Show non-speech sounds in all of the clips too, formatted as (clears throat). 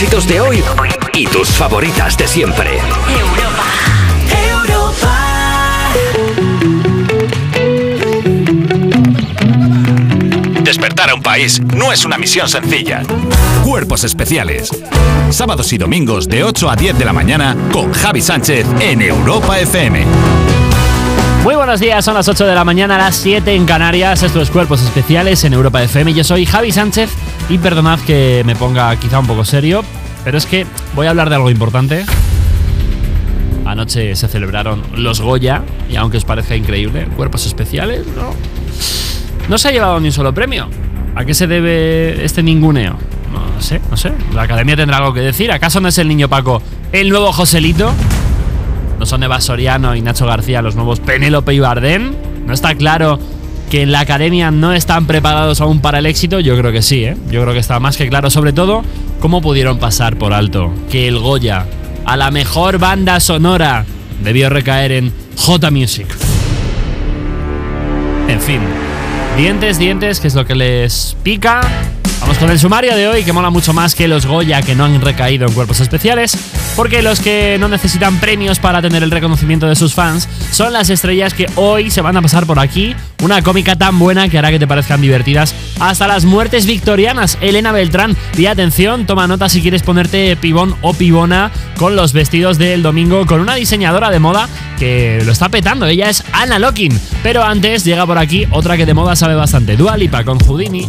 éxitos de hoy y tus favoritas de siempre. Europa, Despertar a un país no es una misión sencilla. Cuerpos especiales. Sábados y domingos de 8 a 10 de la mañana con Javi Sánchez en Europa FM. Muy buenos días, son las 8 de la mañana, las 7 en Canarias. Estos Cuerpos Especiales en Europa FM. Yo soy Javi Sánchez y perdonad que me ponga quizá un poco serio, pero es que voy a hablar de algo importante. Anoche se celebraron los Goya y aunque os parezca increíble, Cuerpos Especiales, no. No se ha llevado ni un solo premio. ¿A qué se debe este ninguneo? No sé, no sé. La academia tendrá algo que decir. ¿Acaso no es el niño Paco el nuevo Joselito? ¿No son Eva Soriano y Nacho García los nuevos Penélope y Bardén? ¿No está claro que en la academia no están preparados aún para el éxito? Yo creo que sí, ¿eh? Yo creo que está más que claro. Sobre todo, cómo pudieron pasar por alto que el Goya a la mejor banda sonora debió recaer en J Music. En fin, dientes, dientes, que es lo que les pica. Con el sumario de hoy, que mola mucho más que los Goya que no han recaído en cuerpos especiales, porque los que no necesitan premios para tener el reconocimiento de sus fans son las estrellas que hoy se van a pasar por aquí. Una cómica tan buena que hará que te parezcan divertidas. Hasta las muertes victorianas. Elena Beltrán, y atención, toma nota si quieres ponerte pibón o pibona con los vestidos del domingo con una diseñadora de moda que lo está petando. Ella es Anna Locking. Pero antes llega por aquí otra que de moda sabe bastante. Dua Lipa con Houdini.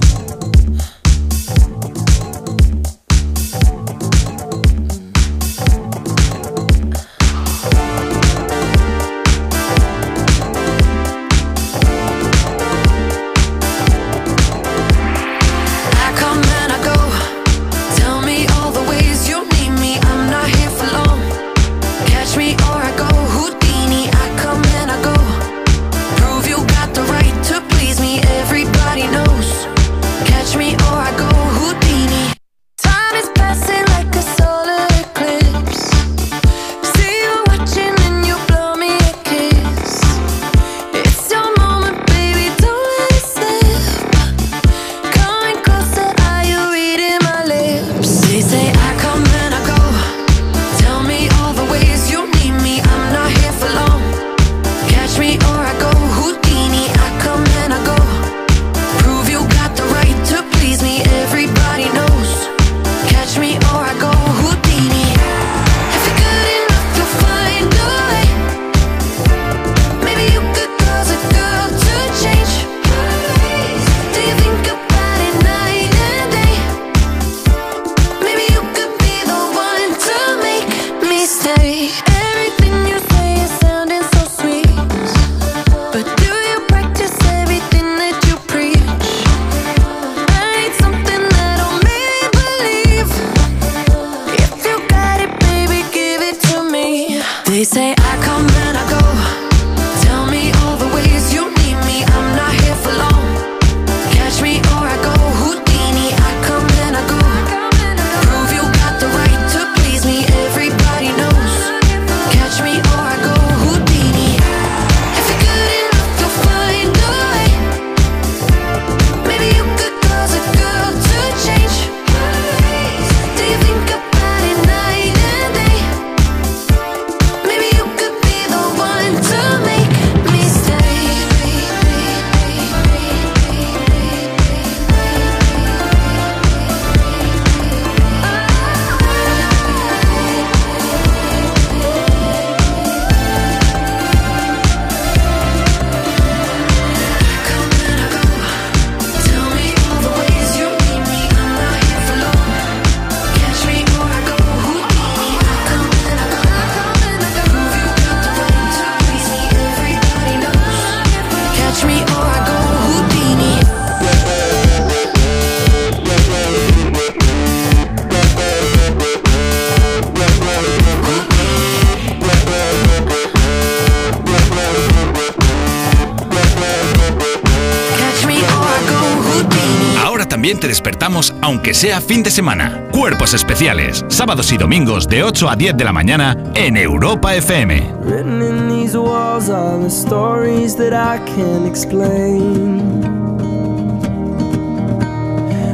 Aunque sea fin de semana. Cuerpos especiales. Sábados y domingos de 8 a 10 de la mañana en Europa FM. Written in these walls are the stories that I can't explain.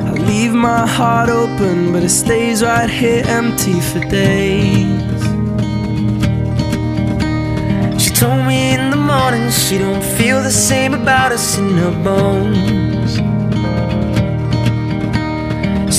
I leave my heart open, but it stays right here empty for days. She told me in the morning she don't feel the same about us in her bones.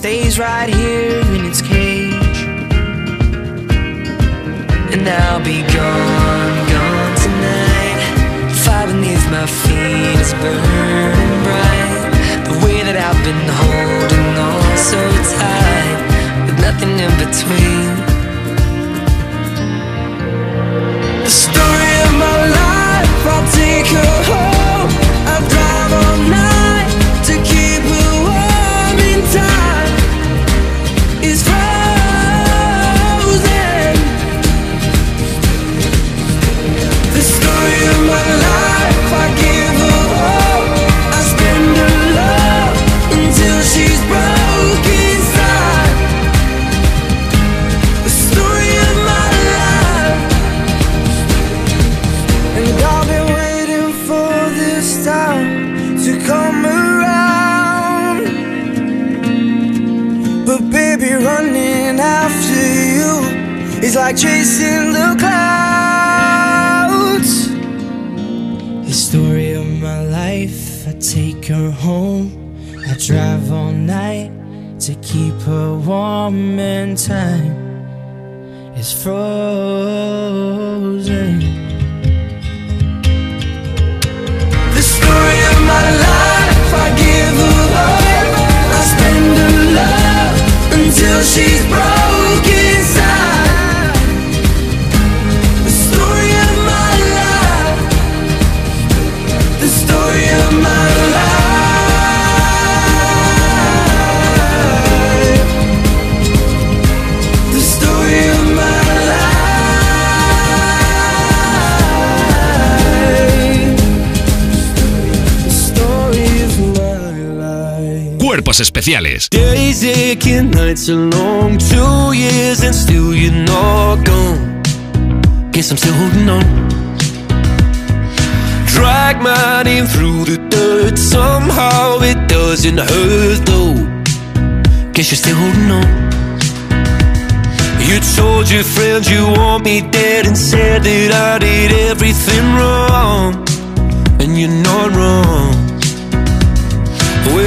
stays right here in its cage. And I'll be gone, gone tonight. Fire beneath my feet is burning bright. The way that I've been holding on so tight, with nothing in between. Is like chasing the clouds. The story of my life, I take her home. I drive all night to keep her warm And time. It's frozen. The story of my life, I give her hope. I spend her love until she's broke holding on. Drag my name through the dirt. Somehow it doesn't hurt though. Guess you're still holding on. You told your friends you want me dead and said that I did everything wrong. And you're not wrong.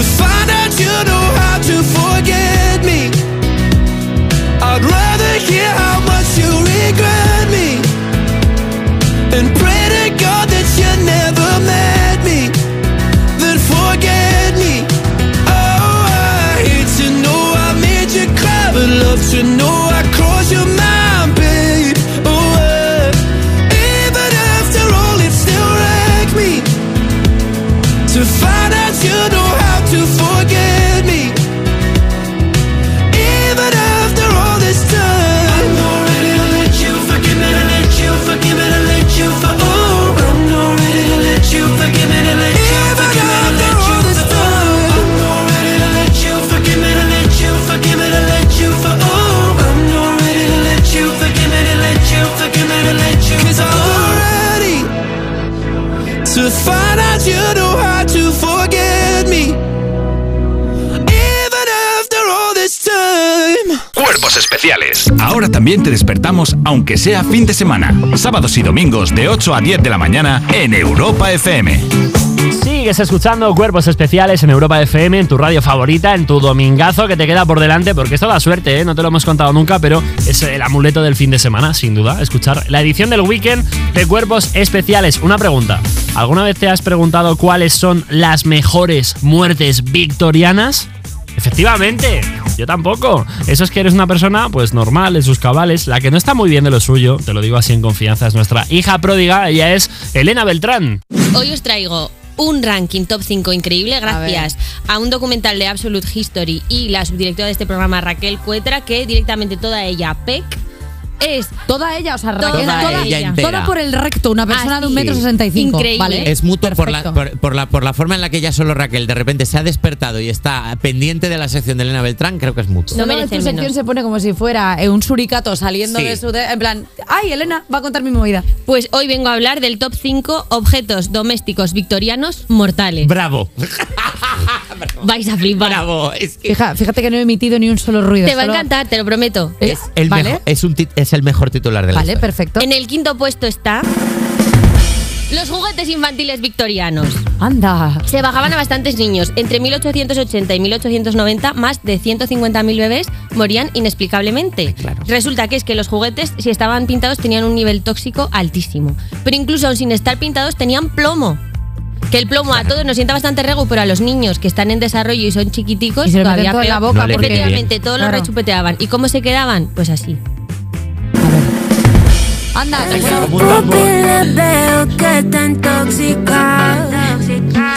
To find out you know Especiales. Ahora también te despertamos, aunque sea fin de semana. Sábados y domingos de 8 a 10 de la mañana en Europa FM. Sigues escuchando Cuerpos Especiales en Europa FM, en tu radio favorita, en tu domingazo que te queda por delante, porque esto da suerte, ¿eh? no te lo hemos contado nunca, pero es el amuleto del fin de semana, sin duda, escuchar la edición del weekend de Cuerpos Especiales. Una pregunta, ¿alguna vez te has preguntado cuáles son las mejores muertes victorianas? Efectivamente, yo tampoco. Eso es que eres una persona, pues normal, en sus cabales. La que no está muy bien de lo suyo, te lo digo así en confianza, es nuestra hija pródiga. Ella es Elena Beltrán. Hoy os traigo un ranking top 5 increíble gracias a, un documental de Absolute History y la subdirectora de este programa Raquel Cuetra que directamente toda ella, PEC, es Toda ella, o sea, Toda Raquel, toda, ella entera. toda por el recto, una persona Ah, de un sí. metro sesenta y cinco. Increíble. ¿vale? Es mutuo por la, por, por la, por la forma en la que ya solo Raquel de repente se ha despertado y está pendiente de la sección de Elena Beltrán, creo que es mutuo. No merece tu sección se pone como si fuera eh, un suricato saliendo Sí. de su... de- en plan, ay, Elena va a contar mi movida. Pues hoy vengo a hablar del top 5 objetos domésticos victorianos mortales. (laughs) Bravo, Vais a flipar. bravo. Es, que Fija- fíjate que no he emitido ni un solo ruido. Te va a encantar, te lo prometo. Eh, es el, ¿Vale? mejor, es, un tit- es el mejor titular de la Vale, historia. perfecto. En el quinto puesto está los juguetes infantiles victorianos. Anda. Se bajaban a bastantes niños. Entre 1880 y 1890, más de 150.000 bebés morían inexplicablemente. Claro. Resulta que es que los juguetes, si estaban pintados, tenían un nivel tóxico altísimo. Pero incluso aun sin estar pintados, tenían plomo. Que el plomo a todos nos sienta bastante rego, pero a los niños que están en desarrollo y son chiquiticos, Y se lo todavía meten todo en la boca No porque... Efectivamente, todos Claro. los rechupeteaban. ¿Y cómo se quedaban? Pues así. Anda, tambor. veo que está intoxicada.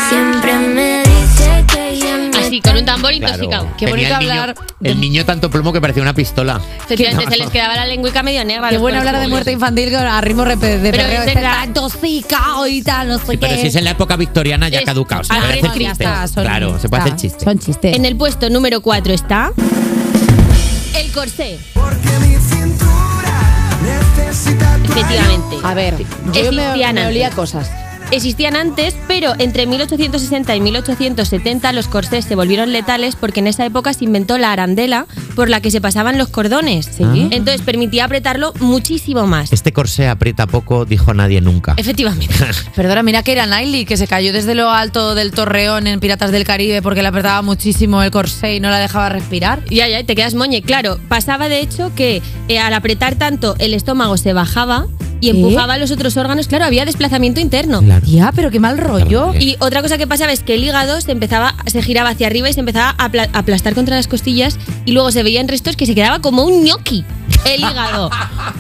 Siempre me dice que ya me Así, con un tambor Claro. intoxicado. Qué Tenía bonito el niño- hablar El niño tanto plomo que parecía una pistola. Efectivamente, se les quedaba la lengüica medio negra. Qué los bueno hablar de muerte infantil con- a ritmo de Pero perreo. es Este verdad. está intoxicado y tal, no sé Sí, pero qué. si es en la época victoriana ya Es- caducado. Se Ah, puede hacer ya chiste. está, son- Claro, se puede está, hacer chiste. Son chistes. En el puesto número 4 está. El corsé. Efectivamente. A ver, yo me, me olía cosas. Existían antes, pero entre 1860 y 1870 los corsés se volvieron letales porque en esa época se inventó la arandela por la que se pasaban los cordones. Sí. Entonces permitía apretarlo muchísimo más. Este corsé aprieta poco, dijo nadie nunca. Efectivamente. (laughs) Perdona, mira que era Niley, que se cayó desde lo alto del torreón en Piratas del Caribe porque le apretaba muchísimo el corsé y no la dejaba respirar. Ya, ya, te quedas moñe. Claro, pasaba de hecho que eh, al apretar tanto el estómago se bajaba y empujaba los otros órganos. Claro, había desplazamiento interno. Claro. Ya, pero qué mal rollo. Claro. Y otra cosa que pasaba es que el hígado se empezaba, se giraba hacia arriba y se empezaba a apla- a aplastar contra las costillas y luego se veían restos que se quedaba como un gnocchi el hígado.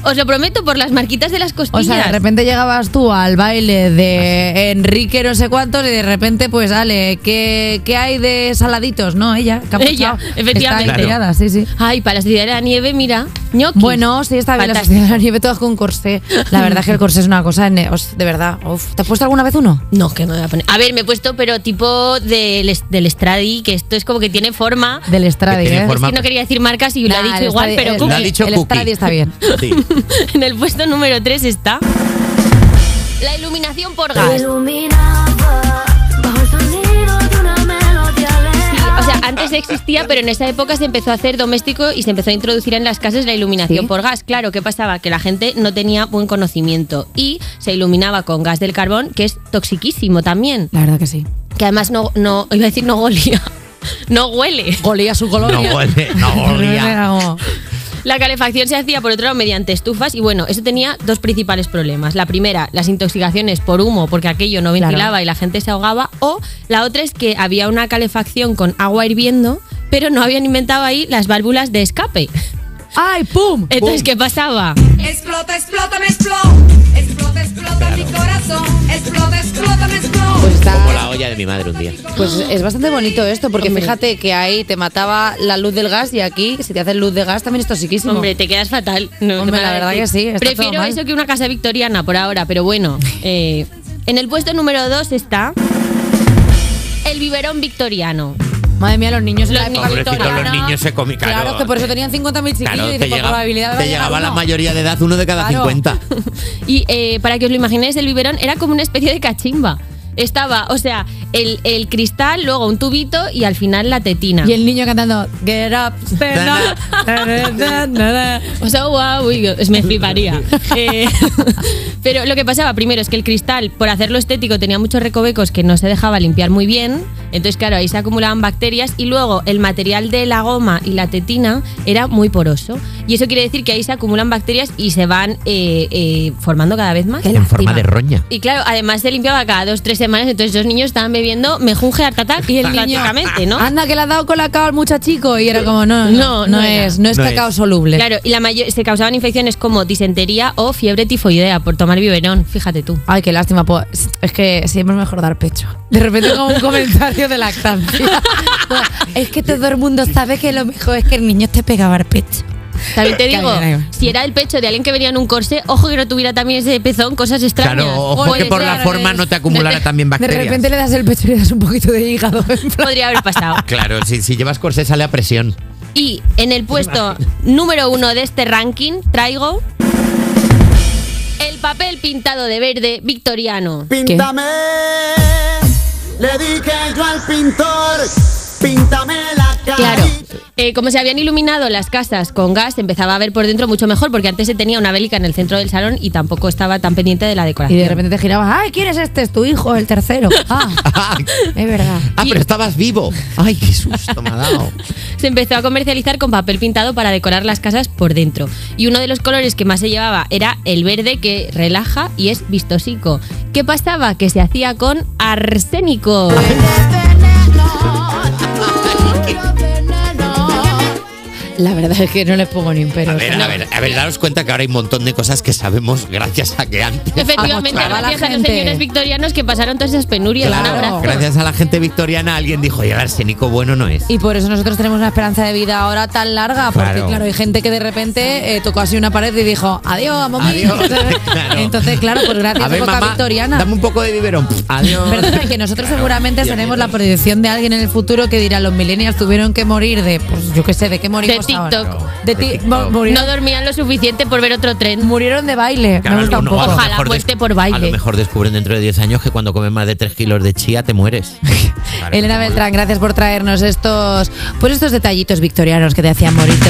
Os lo prometo por las marquitas de las O costillas. sea, de repente llegabas tú al baile de Enrique no sé cuántos y de repente, pues, dale, ¿qué, qué hay de saladitos? No, ella, capuchao. Ella, efectivamente. Está inspirada, sí, sí. Ay, para la sociedad de la nieve, mira, gnocchi. Bueno, sí, está bien la Fantástico. sociedad de la nieve todas con corsé. La verdad es que el corsé es una cosa, de verdad. uf. ¿Te has puesto alguna vez uno? No, que me voy a poner. A ver, me he puesto, pero tipo del, del Stradi, que esto es como que tiene forma. Del Stradi, ¿eh? forma- Es que no quería decir marcas y lo Nah, ha dicho igual, Stradi- pero el- Lo ha dicho el Está bien. Sí. (laughs) En el puesto número 3 está. La iluminación por gas. iluminaba bajo el sonido de una melodía Sí, o sea, antes existía, pero en esa época se empezó a hacer doméstico y se empezó a introducir en las casas la iluminación Sí. por gas. Claro, ¿qué pasaba? Que la gente no tenía buen conocimiento y se iluminaba con gas del carbón, que es toxiquísimo también. La verdad que sí. Que además no, no iba a decir no golía, (laughs) no huele. Golía su colonia. No huele, no (laughs) olía. La calefacción se hacía por otro lado mediante estufas y bueno, eso tenía dos principales problemas. La primera, las intoxicaciones por humo, porque aquello no Claro. ventilaba y la gente se ahogaba. O la otra es que había una calefacción con agua hirviendo, pero no habían inventado ahí las válvulas de escape. ¡Ay, pum! Entonces, ¿qué pasaba? Explota, explota, me explota. Explota, explota mi corazón. Explota, explota, me explota. Pues está. Como la olla de mi madre un día. Pues es bastante bonito esto, porque Hombre. fíjate que ahí te mataba la luz del gas y aquí, si te hacen luz de gas, también es toxiquísimo. Hombre, te quedas fatal. No, Hombre, la verdad que sí, está todo Prefiero mal. eso que una casa victoriana por ahora, pero bueno. eh, en el puesto número 2 está el biberón victoriano. Madre mía, los niños en Los la época victoriana. los niños se comían. Claro, Claro, que por eso tenían 50.000 chiquillos Claro, y te llegaba, probabilidad te llegaba la uno. mayoría de edad, uno de cada Claro. 50. (laughs) Y eh, para que os lo imaginéis, el biberón era como una especie de cachimba. Estaba, o sea, el, el cristal, luego un tubito y al final la tetina. Y el niño cantando Get up, stand up. (laughs) O sea, wow, me fliparía. (laughs) Eh, pero lo que pasaba primero es que el cristal, por hacerlo estético, tenía muchos recovecos que no se dejaba limpiar muy bien. Entonces, claro, ahí se acumulaban bacterias y luego el material de la goma y la tetina era muy poroso. Y eso quiere decir que ahí se acumulan bacterias y se van eh, eh, formando cada vez más. En forma de roña. Y claro, además se limpiaba cada dos, tres semanas, entonces los niños estaban bebiendo mejunje Art Attack Y el niño, (laughs) ¿no? Anda, que le ha dado con la cacao al muchachico. Y era como, no, no, No, no, es, no es No cacao es. soluble. Claro, y la mayor, se causaban infecciones como disentería o fiebre tifoidea por tomar biberón, fíjate tú. Ay, qué lástima. pues, es que siempre es mejor dar pecho. De repente como un (laughs) comentario de lactancia. (laughs) es que todo el mundo sabe que lo mejor es que el niño te pegaba el pecho. También te digo, si era el pecho de alguien que venía en un corsé, ojo que no tuviera también ese pezón, cosas extrañas. Claro, ojo que por la forma no te acumulara (laughs) también De bacterias. repente le das el pecho y le das un poquito de hígado. Podría haber pasado. Claro, si, si llevas corsé sale a presión. Y en el puesto número uno de este ranking traigo el papel pintado de verde victoriano. Píntame, le dije yo al pintor, píntame la cara. Claro, eh, como se habían iluminado las casas con gas, empezaba a ver por dentro mucho mejor, porque antes se tenía una bélica en el centro del salón y tampoco estaba tan pendiente de la Y decoración. de repente te girabas, ay, ¿quién es este? Es tu hijo, el tercero. (laughs) Ah, es verdad. (laughs) Ah, pero estabas vivo. Ay, qué susto me ha dado. (laughs) se empezó a comercializar con papel pintado para decorar las casas por dentro. Y uno de los colores que más se llevaba era el verde que relaja y es vistosico. ¿Qué pasaba? Que se hacía con arsénico. La verdad es que no les pongo ni un pero. A ver, a ver, a ver, daros cuenta que ahora hay un montón de cosas que sabemos gracias a que antes. Efectivamente, gracias la a los señores victorianos que pasaron todas esas penurias. Un Claro, abrazo. gracias a la gente victoriana alguien dijo, oye, el arsénico bueno no es. Y por eso nosotros tenemos una esperanza de vida ahora tan larga, porque Claro. claro, hay gente que de repente eh, tocó así una pared y dijo, adiós, mami. Adiós. (laughs) Claro. Entonces, claro, pues gracias A ver, mamá, victoriana. dame un poco de biberón. Pff, Adiós. Perdona, que nosotros seguramente seremos la predicción de alguien en el futuro que dirá, los millennials tuvieron que morir de, pues yo qué sé, ¿de qué morimos? TikTok. De, ti- TikTok. mo- murieron, No dormían lo suficiente por ver otro tren. murieron de baile. Claro, Me gusta un alguno- poco. a lo Ojalá mejor muerte des- por baile. A lo mejor descubren dentro de 10 años que cuando comes más de 3 kilos de chía te mueres. Claro, (laughs) Elena Beltrán, gracias por traernos estos, pues estos detallitos victorianos que te hacían morirte.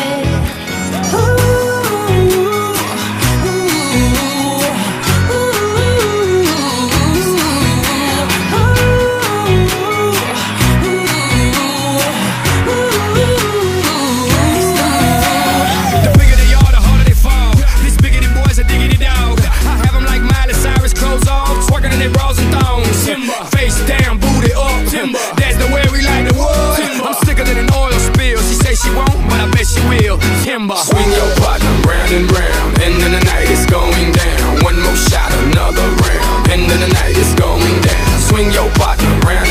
The night is going down. Swing your partner round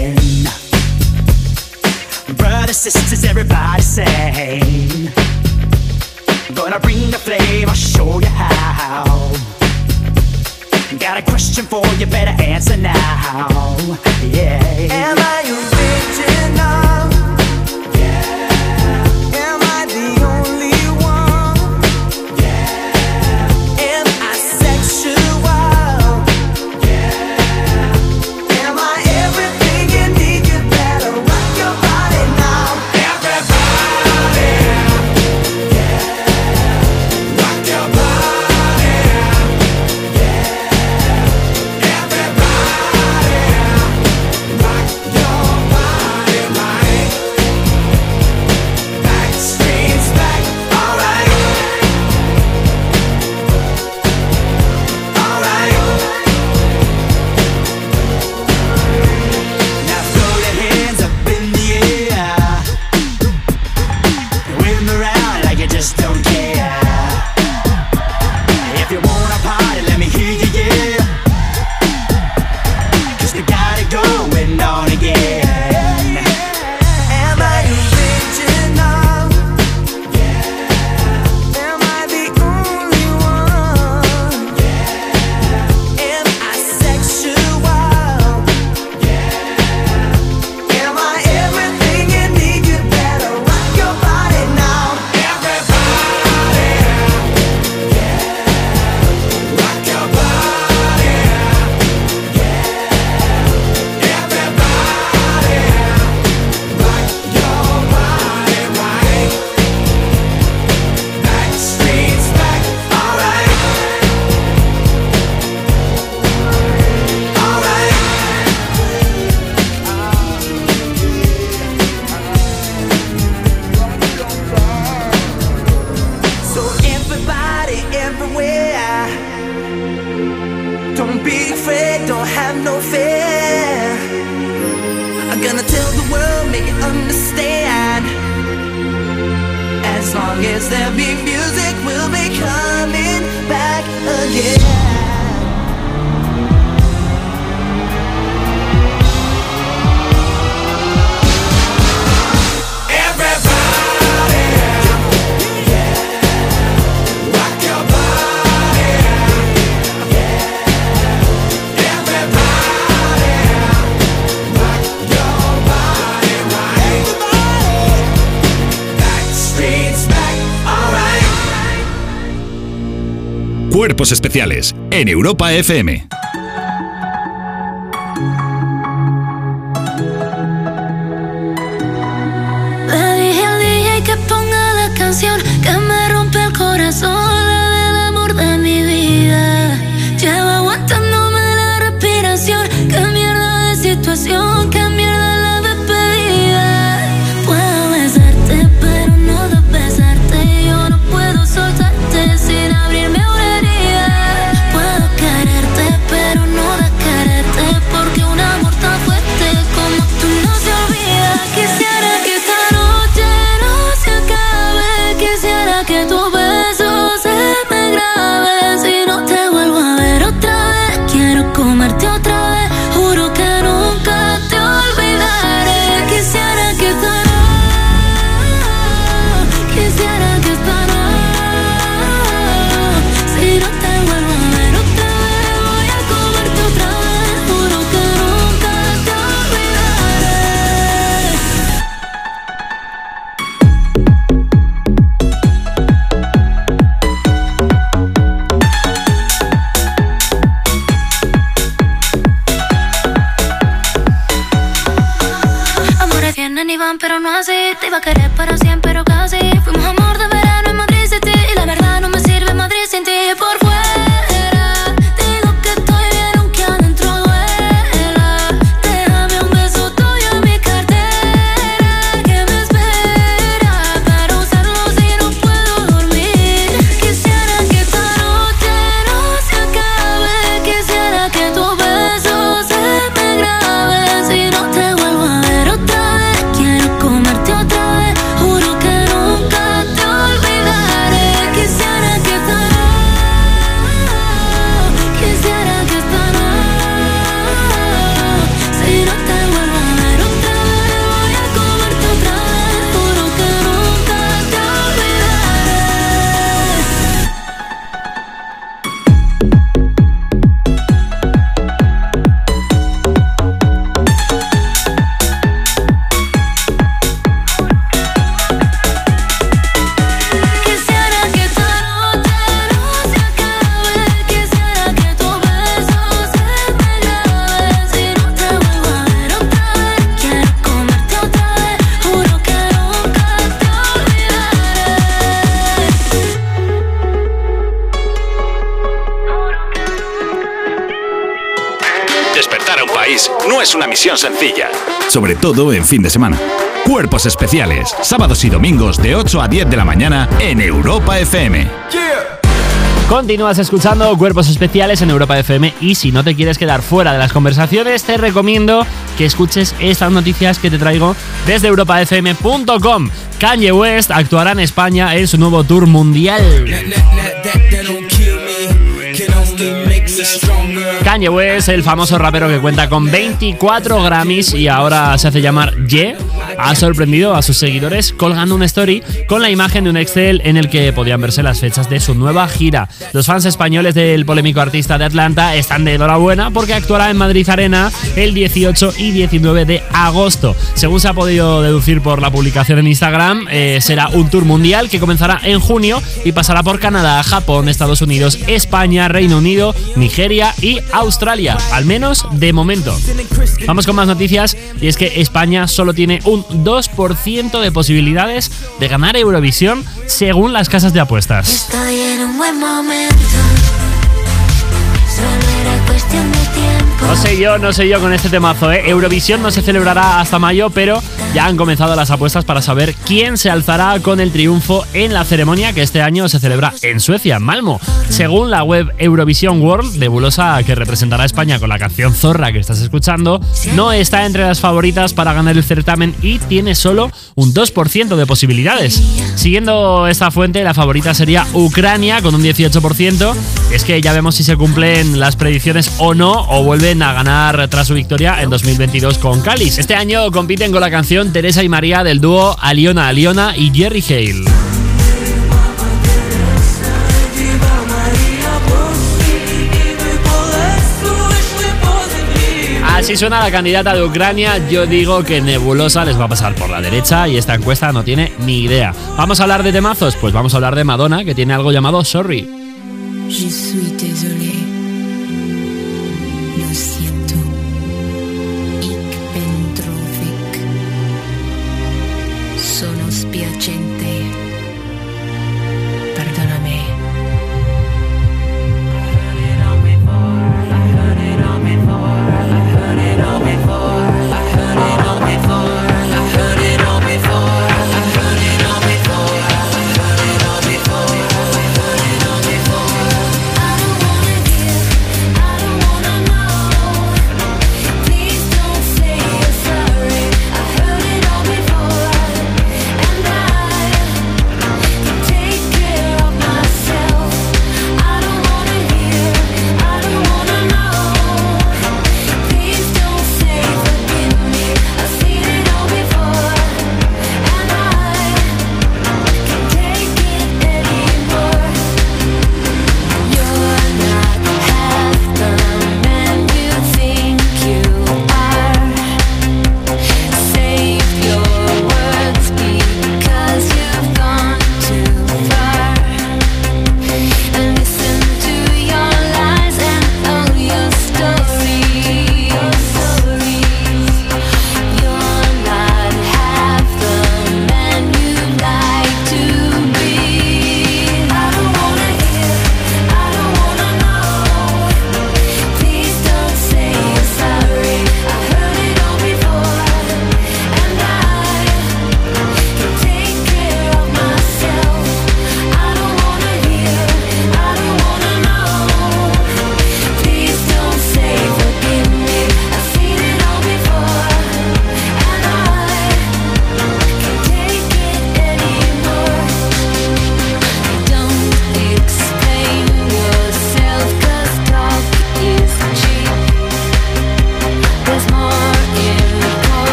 question for, you better answer now. Yeah. And en Europa FM. Todo en fin de semana. Cuerpos especiales, sábados y domingos de 8 a 10 de la mañana en Europa FM. Continúas escuchando Cuerpos Especiales en Europa FM y si no te quieres quedar fuera de las conversaciones, te recomiendo que escuches estas noticias que te traigo desde europafm.com. Kanye West actuará en España en su nuevo tour mundial. Kanye West, el famoso rapero que cuenta con 24 Grammys y ahora se hace llamar Ye, ha sorprendido a sus seguidores colgando una story con la imagen de un Excel en el que podían verse las fechas de su nueva gira. Los fans españoles del polémico artista de Atlanta están de enhorabuena porque actuará en Madrid Arena el 18 y 19 de agosto. Según se ha podido deducir por la publicación en Instagram, eh, será un tour mundial que comenzará en junio y pasará por Canadá, Japón, Estados Unidos, España, Reino Unido, Nigeria y Australia, al menos de momento. Vamos con más noticias y es que España solo tiene un 2% de posibilidades de ganar Eurovisión según las casas de apuestas. Estoy en un buen momento. No sé yo, no sé yo con este temazo, ¿eh? Eurovisión no se celebrará hasta mayo, pero ya han comenzado las apuestas para saber quién se alzará con el triunfo en la ceremonia que este año se celebra en Suecia, Malmo. Según la web Eurovision World, nebulosa que representará a España con la canción Zorra que estás escuchando, no está entre las favoritas para ganar el certamen y tiene solo un 2% de posibilidades. Siguiendo esta fuente, la favorita sería Ucrania con un 18%. Es que ya vemos si se cumplen las predicciones o no, o vuelven a ganar tras su victoria en 2022 con Cáliz. Este año compiten con la canción Teresa y María del dúo Aliona Aliona y Jerry Hale. Así suena la candidata de Ucrania. Yo digo que Nebulosa les va a pasar por la derecha y esta encuesta no tiene ni idea. ¿Vamos a hablar de temazos? Pues vamos a hablar de Madonna, que tiene algo llamado Sorry. Je suis désolé.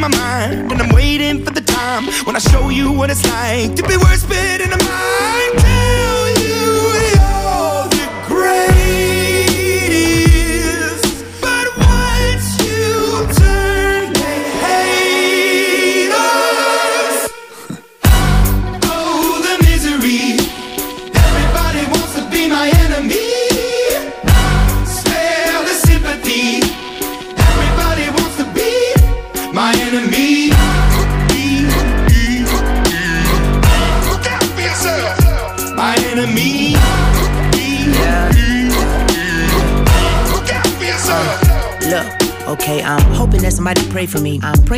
My mind and I'm waiting for the time. When I show you what it's like to be worse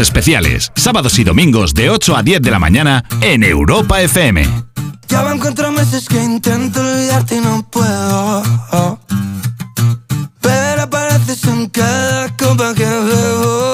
Especiales. Sábados y domingos de 8 a 10 de la mañana en Europa FM. Ya van cuatro meses que intento olvidarte y no puedo. Pero apareces en cada copa que bebo.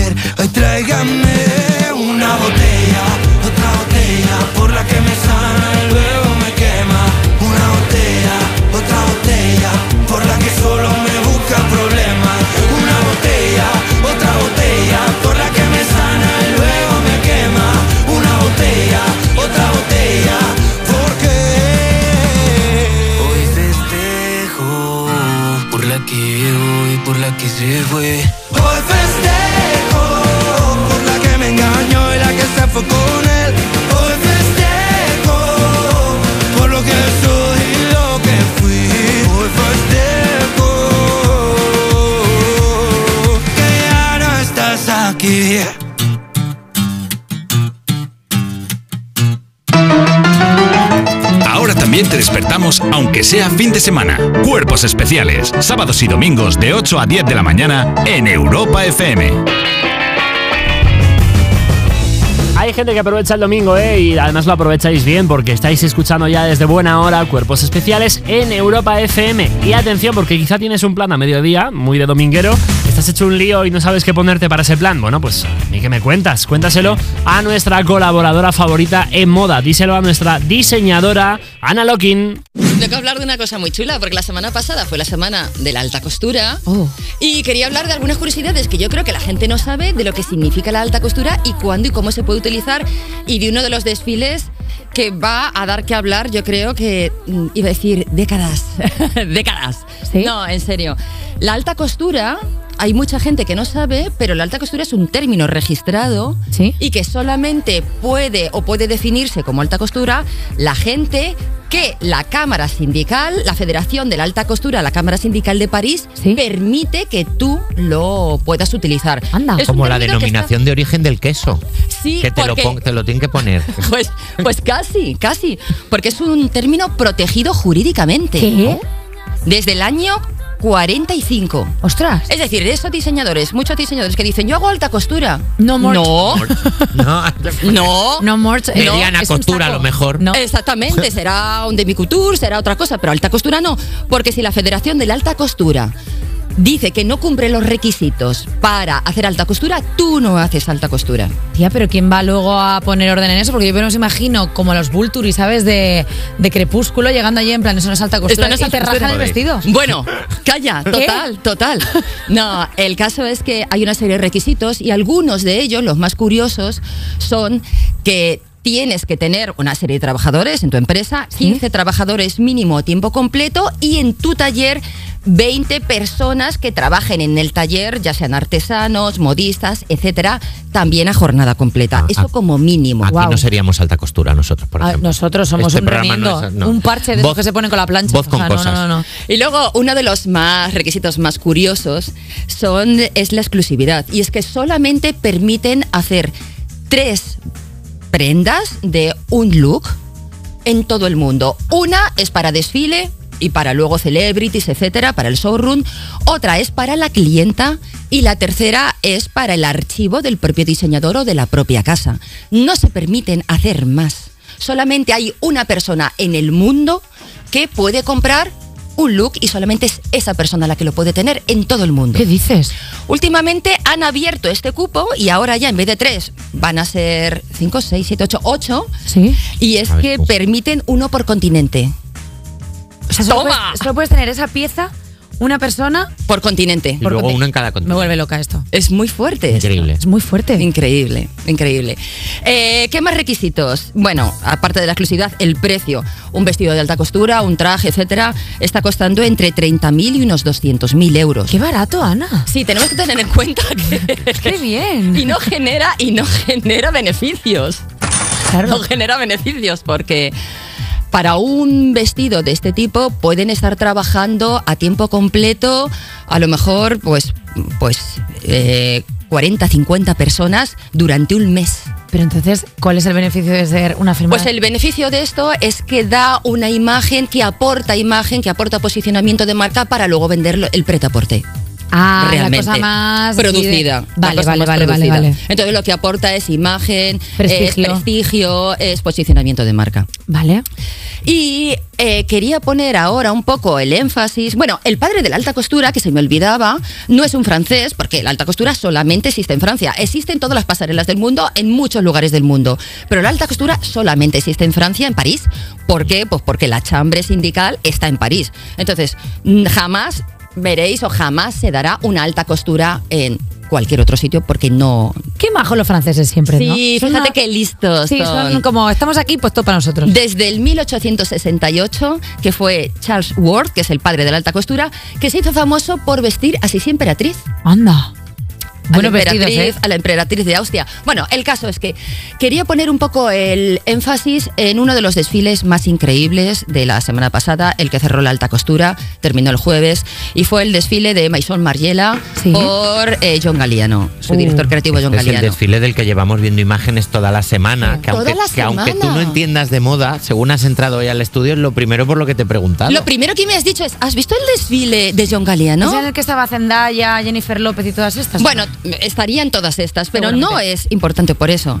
We. Aunque sea fin de semana. Cuerpos especiales, sábados y domingos de 8 a 10 de la mañana en Europa FM. Hay gente que aprovecha el domingo, ¿eh? Y además lo aprovecháis bien porque estáis escuchando ya desde buena hora cuerpos especiales en Europa FM. Y atención, porque quizá tienes un plan a mediodía, muy de dominguero, estás hecho un lío y no sabes qué ponerte para ese plan. Bueno, pues ni que me cuentas. Cuéntaselo a nuestra colaboradora favorita en moda. Díselo a nuestra diseñadora Ana Lokin. Tengo que hablar de una cosa muy chula, porque la semana pasada fue la semana de la alta costura. Y quería hablar de algunas curiosidades que yo creo que la gente no sabe de lo que significa la alta costura y cuándo y cómo se puede utilizar. Y de uno de los desfiles que va a dar que hablar, yo creo que mm, iba a decir décadas. (laughs) décadas. No, en serio. La alta costura. Hay mucha gente que no sabe, pero la alta costura es un término registrado y que solamente puede o puede definirse como alta costura la gente que la Cámara Sindical, la Federación de la Alta Costura, la Cámara Sindical de París, permite que tú lo puedas utilizar. Es un Como la está- denominación de origen del queso. Sí, que te lo, porque- pon- te lo tienen que poner. (laughs) Pues, pues casi, casi. Porque es un término protegido jurídicamente. ¿Qué? Desde el año 45. ¡Ostras! Es decir, esos diseñadores, muchos diseñadores que dicen, yo hago alta costura. No, Mort. No. No, (laughs) No. No, Mort. eh, Mediana un costura a lo mejor. No. (laughs) Exactamente, será un demi-couture, será otra cosa, pero alta costura no. Porque si la Federación de la Alta Costura dice que no cumple los requisitos para hacer alta costura, tú no haces alta costura. Tía, pero ¿quién va luego a poner orden en eso? Porque yo me los imagino como los Vulturi, ¿sabes? De, de crepúsculo, llegando allí en plan, eso no es alta costura. Esto no es y alta te rajan el vestido. Bueno, calla, ¿Qué? total, total. No, el caso es que hay una serie de requisitos y algunos de ellos, los más curiosos, son que tienes que tener una serie de trabajadores en tu empresa, 15 trabajadores mínimo a tiempo completo y en tu taller 20 personas que trabajen en el taller, ya sean artesanos, modistas, etcétera, también a jornada completa. Eso como mínimo. Aquí no seríamos alta costura nosotros, por Ah, ejemplo. nosotros somos Este un no remiendo, es- no. un parche de Voz- esos que se ponen con la plancha. voz con O sea, no, cosas. No, no, no. Y luego, uno de los más requisitos más curiosos son, es la exclusividad. Y es que solamente permiten hacer tres prendas de un look en todo el mundo. Una es para desfile y para luego celebrities, etcétera, para el showroom. Otra es para la clienta y la tercera es para el archivo del propio diseñador o de la propia casa. No se permiten hacer más. Solamente hay una persona en el mundo que puede comprar un look y solamente es esa persona la que lo puede tener en todo el mundo. ¿Qué dices? Últimamente han abierto este cupo y ahora ya en vez de tres van a ser cinco, seis, siete, ocho, ocho. Sí. Y es que permiten uno por continente. O sea, solo ¡Toma! puedes, solo puedes tener esa pieza, una persona. Por continente. Y luego uno en cada Me continente. vuelve loca esto. Es muy fuerte. esto. Increíble. Es muy fuerte. Increíble, increíble. Eh, ¿Qué más requisitos? Bueno, aparte de la exclusividad, el precio. Un vestido de alta costura, un traje, etcétera, está costando entre 30.000 y unos 200.000 euros. Qué barato, Ana. Sí, tenemos que tener en cuenta que. (laughs) Qué bien. (laughs) Y no genera, y no genera beneficios. No genera beneficios porque. Para un vestido de este tipo pueden estar trabajando a tiempo completo, a lo mejor pues, pues eh, 40, 50 personas durante un mes. Pero entonces, ¿cuál es el beneficio de ser una firma? Pues el beneficio de esto es que da una imagen que aporta imagen, que aporta posicionamiento de marca para luego venderlo el pretaporte. Ah, realmente. la cosa más producida. Vale, vale, vale, vale, vale. Entonces lo que aporta es imagen, Prestigio. es prestigio, es posicionamiento de marca. Vale. Y eh, quería poner ahora un poco el énfasis. Bueno, el padre de la alta costura, que se me olvidaba, no es un francés, porque la alta costura solamente existe en Francia. Existe en todas las pasarelas del mundo, en muchos lugares del mundo. Pero la alta costura solamente existe en Francia, en París. ¿Por qué? Pues porque la chambre sindical está en París. Entonces, jamás veréis o jamás se dará una alta costura en cualquier otro sitio porque no. Qué majos los franceses siempre, ¿no? Sí, fíjate una- qué listos. Sí, son como estamos aquí, pues todo para nosotros. Desde el 1868, que fue Charles Ward, que es el padre de la alta costura, que se hizo famoso por vestir a Sisi emperatriz. Anda. A la, Buenos vestidos, emperatriz, ¿eh? a la emperatriz de Austria. Bueno, el caso es que quería poner un poco el énfasis en uno de los desfiles más increíbles de la semana pasada, el que cerró la alta costura, terminó el jueves, y fue el desfile de Maison Margiela por eh, John Galliano, su Uh, director creativo John Este es el desfile del que llevamos viendo imágenes toda la semana. Que, Toda aunque, la que aunque tú semana. no entiendas de moda, según has entrado hoy al estudio, es lo primero por lo que te he preguntado. Lo primero que me has dicho es, ¿has visto el desfile de John Galliano? ¿Es en el que estaba Zendaya, Jennifer López y todas estas? Bueno, estarían todas estas, pero no es importante por eso.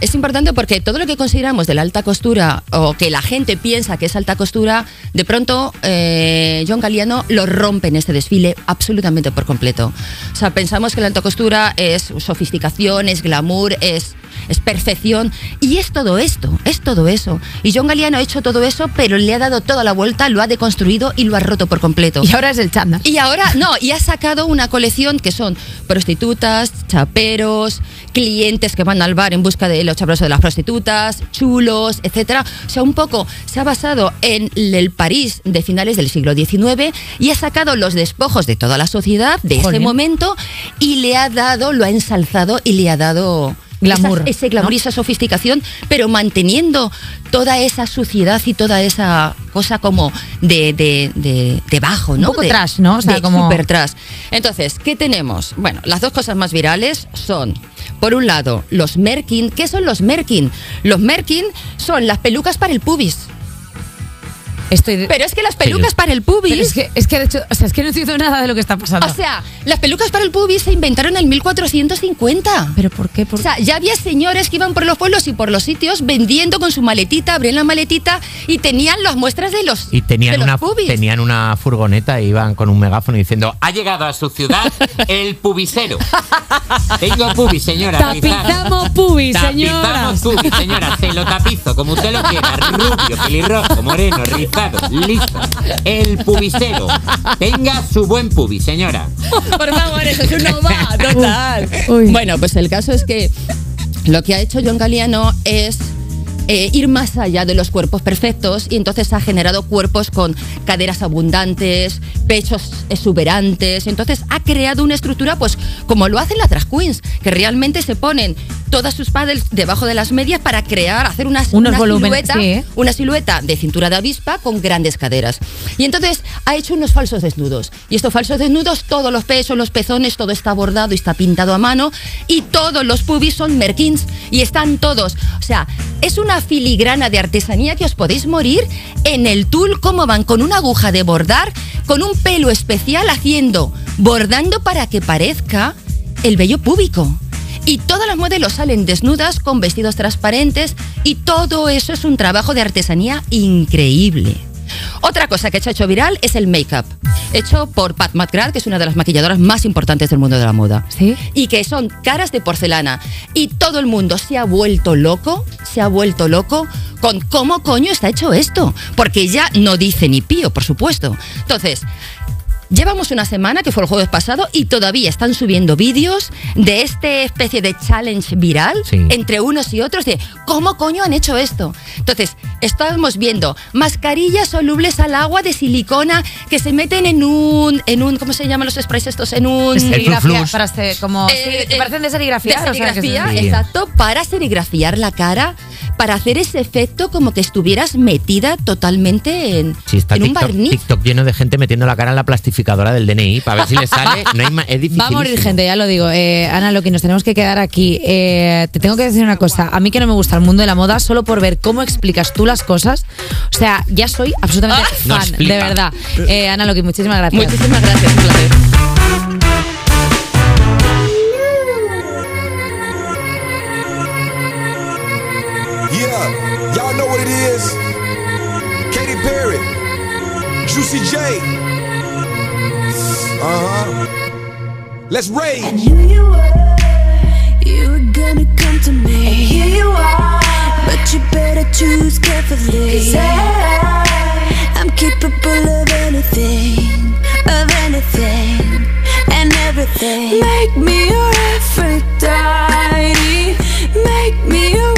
Es importante porque todo lo que consideramos de la alta costura o que la gente piensa que es alta costura, de pronto eh, John Galliano lo rompe en este desfile absolutamente por completo. O sea, pensamos que la alta costura es sofisticación, es glamour, es, es perfección y es todo esto, es todo eso. Y John Galliano ha hecho todo eso, pero le ha dado toda la vuelta, lo ha deconstruido y lo ha roto por completo. Y ahora es el chanda. Y ahora, no, y ha sacado una colección que son prostitutas, chaperos, clientes que van al bar en busca de los chaperos de las prostitutas, chulos, etcétera. O sea, un poco se ha basado en el París de finales del siglo XIX y ha sacado los despojos de toda la sociedad de ese momento y le ha dado, lo ha ensalzado y le ha dado Glamour, esa- ese glamour y esa sofisticación, pero manteniendo toda esa suciedad y toda esa cosa como de, de, de, de bajo, Un ¿no? poco De- trash, ¿no? O sea, de como- super trash. Entonces, ¿qué tenemos? Bueno, las dos cosas más virales son, por un lado, los Merkin. ¿Qué son los Merkin? Los Merkin son las pelucas para el pubis. Estoy Pero es que las pelucas para el pubis... Pero es que, es que de hecho, o sea, es que no entiendo nada de lo que está pasando. O sea, las pelucas para el pubis se inventaron en 1450. ¿Pero por qué? O sea, ya había señores que iban por los pueblos y por los sitios vendiendo con su maletita, abrían la maletita y tenían las muestras de los, Y tenían de los una, pubis. tenían una furgoneta e iban con un megáfono diciendo ha llegado a su ciudad el pubisero. (laughs) Tengo pubis, señora. Tapizamos pubis, Tapizamos señoras. pubis, señora. Se lo tapizo como usted lo quiera. Rubio, pelirrojo, moreno, rizado, liso. El pubisero. Tenga su buen pubis, señora. Por favor, eso es una ova total. Bueno, pues el caso es que lo que ha hecho John Galliano es eh, ir más allá de los cuerpos perfectos y entonces ha generado cuerpos con caderas abundantes, pechos exuberantes. Entonces ha creado una estructura, pues como lo hacen las drag queens, que realmente se ponen todas sus paddles debajo de las medias para crear, hacer una, Unos una silueta, sí, ¿eh? una silueta de cintura de avispa con grandes caderas. Y entonces ha hecho unos falsos desnudos. Y estos falsos desnudos, todos los pechos, los pezones, todo está bordado y está pintado a mano. Y todos los pubis son merkins. Y están todos. O sea, es una filigrana de artesanía que os podéis morir en el tul, cómo van con una aguja de bordar, con un pelo especial haciendo, bordando para que parezca el vello púbico. Y todas las modelos salen desnudas con vestidos transparentes y todo eso es un trabajo de artesanía increíble. Otra cosa que se ha hecho viral es el make-up, hecho por Pat McGrath, que es una de las maquilladoras más importantes del mundo de la moda. Y que son caras de porcelana. Y todo el mundo se ha vuelto loco, se ha vuelto loco con cómo coño está hecho esto. Porque ya no dice ni pío, por supuesto. Entonces, Llevamos una semana, que fue el jueves pasado, y todavía están subiendo vídeos de esta especie de challenge viral Sí. entre unos y otros de cómo coño han hecho esto. Entonces, estamos viendo mascarillas solubles al agua de silicona que se meten en un, en un ¿cómo se llaman los sprays estos? En un... Serigrafía, para hacer como. Eh, eh, parecen de serigrafía. de serigrafía, exacto, para serigrafiar la cara, para hacer ese efecto como que estuvieras metida totalmente en, Sí, está en un TikTok, barniz. TikTok lleno de gente metiendo la cara en la plastificadora del DNI para ver si le sale. (laughs) No hay ma- es difícil. Va a morir gente, ya lo digo. Eh, Ana, lo que nos tenemos que quedar aquí. Eh, te tengo que decir una cosa. A mí que no me gusta el mundo de la moda, solo por ver cómo explicas tú las cosas. O sea, ya soy absolutamente No fan, de verdad. Eh, Ana Loki, muchísimas gracias. Muchísimas gracias, un placer. Yeah, y'all Uh huh. Let's rage. You were gonna come to me. And here you are. But you better choose carefully. Cause I, I'm capable of anything. Of anything. And everything. Make me your Aphrodite. Make me your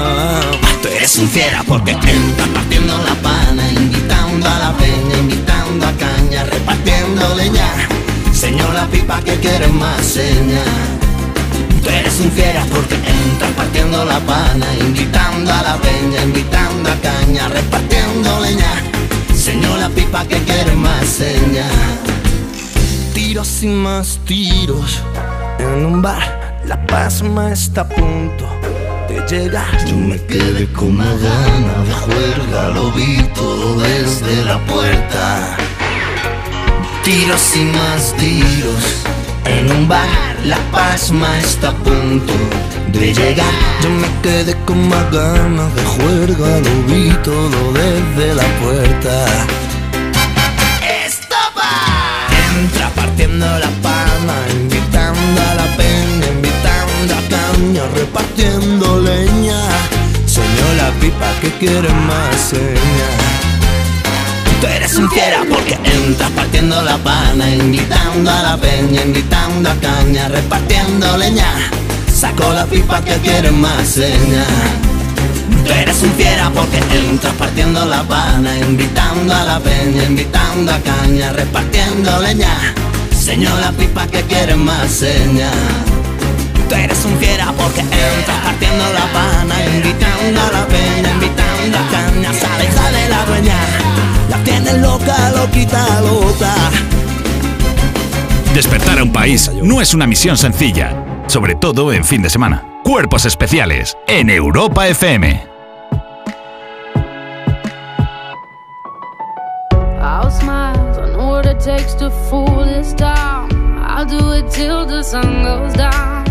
Eres un fiera porque entras partiendo la pana, invitando a la peña, invitando a caña, repartiendo leña. Señor la pipa que quiere más seña. Tú eres un fiera porque entras partiendo la pana, invitando a la peña, invitando a caña, repartiendo leña. Señor la pipa que quiere más seña. Tiros y más tiros en un bar, la pasma está a punto Yo me quedé con una gana de juerga, lo vi todo desde la puerta. Tiros y más tiros en un bar, la pasma está a punto de llegar. Yo me quedé con más ganas de juerga, lo vi todo desde la puerta. Entra partiendo la repartiendo leña. Soñó la pipa que quiere más seña. Tú eres un fiera porque entras partiendo la pana, invitando a la peña, invitando a caña, repartiendo leña. Sacó la pipa que quiere más seña. Tú eres un fiera porque entras partiendo la pana, invitando a la peña, invitando a caña, repartiendo leña. Señor la pipa que quiere más seña. Tú eres un fiera porque entras partiendo la pana, invitando a la peña, invitando a caña, sale, sale la dueña. La tienes loca, loquita, loca. Despertar a un país no es una misión sencilla, sobre todo en fin de semana. Cuerpos especiales en Europa FM. I'll smile, I know what it takes to fool this town. I'll do it till the sun goes down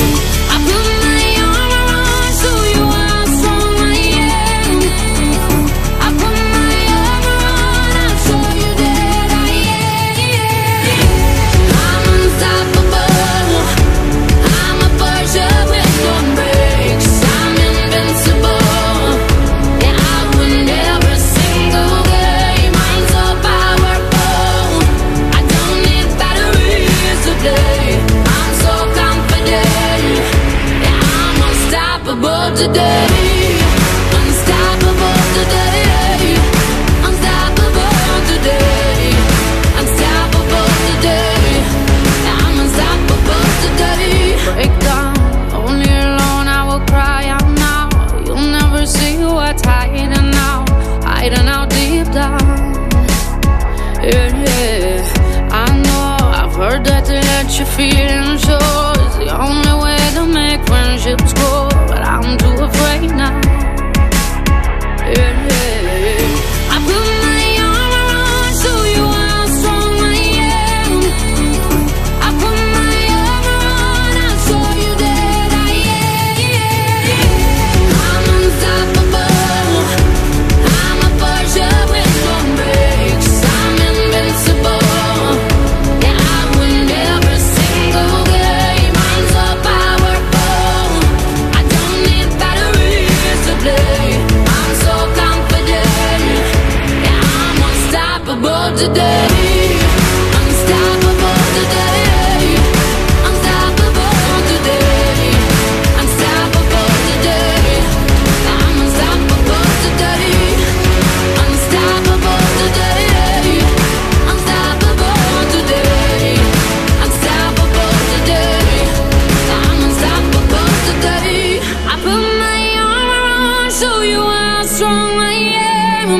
Show you how strong I am.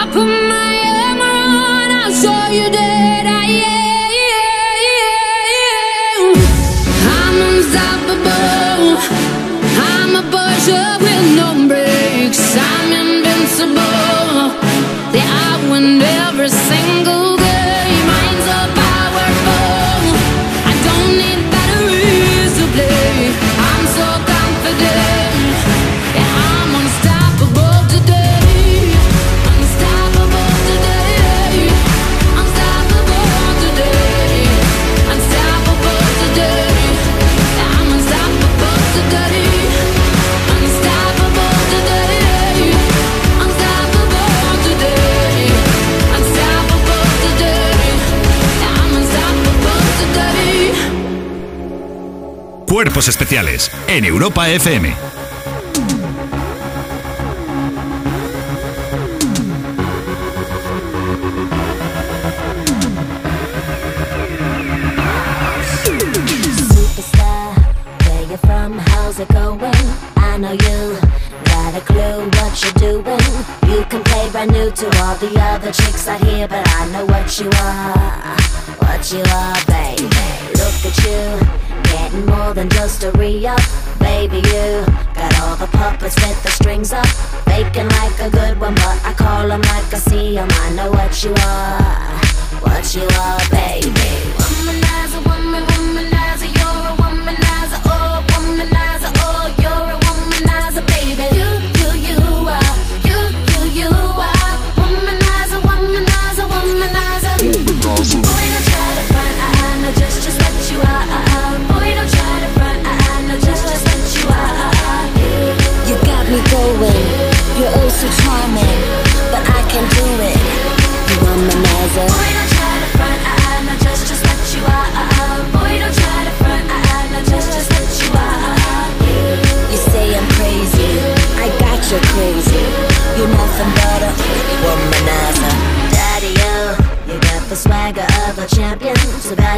I put my armor on, I'll show you that I am. I'm unstoppable. I'm a Porsche with no brakes. I'm invincible. Yeah, I win every single Cuerpos especiales en Europa FM. Superstar, where you from? How's it going? I know you got a clue what you're doing. You can play brand new to all the other chicks out here, but I know what you are, what you are, baby. Look at you, getting more than just a re-up, baby. You got all the puppets with the strings up, faking like a good one, but I call 'em like I see 'em. I know what you are, what you are, baby. Womanizer, woman, womanizer, you're a womanizer,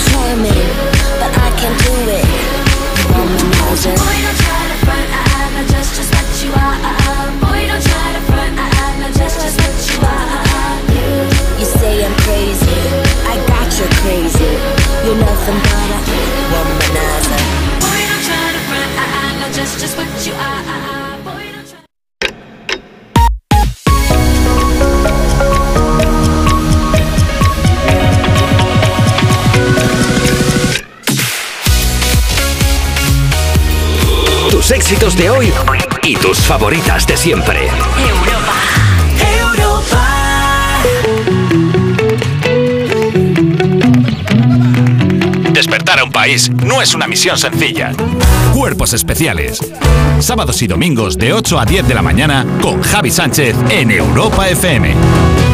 so me, but I can't do it. Womanizer. Boy, don't try to front, I am just just what you are. Boy, don't try to front, I am just just what you are. You say I'm crazy, I got you crazy. You're nothing but a womanizer. Boy, don't try to front, I am just just what you are. Éxitos de hoy y tus favoritas de siempre. Despertar a un país no es una misión sencilla. Cuerpos especiales. Sábados y domingos de 8 a 10 de la mañana con Javi Sánchez en Europa FM.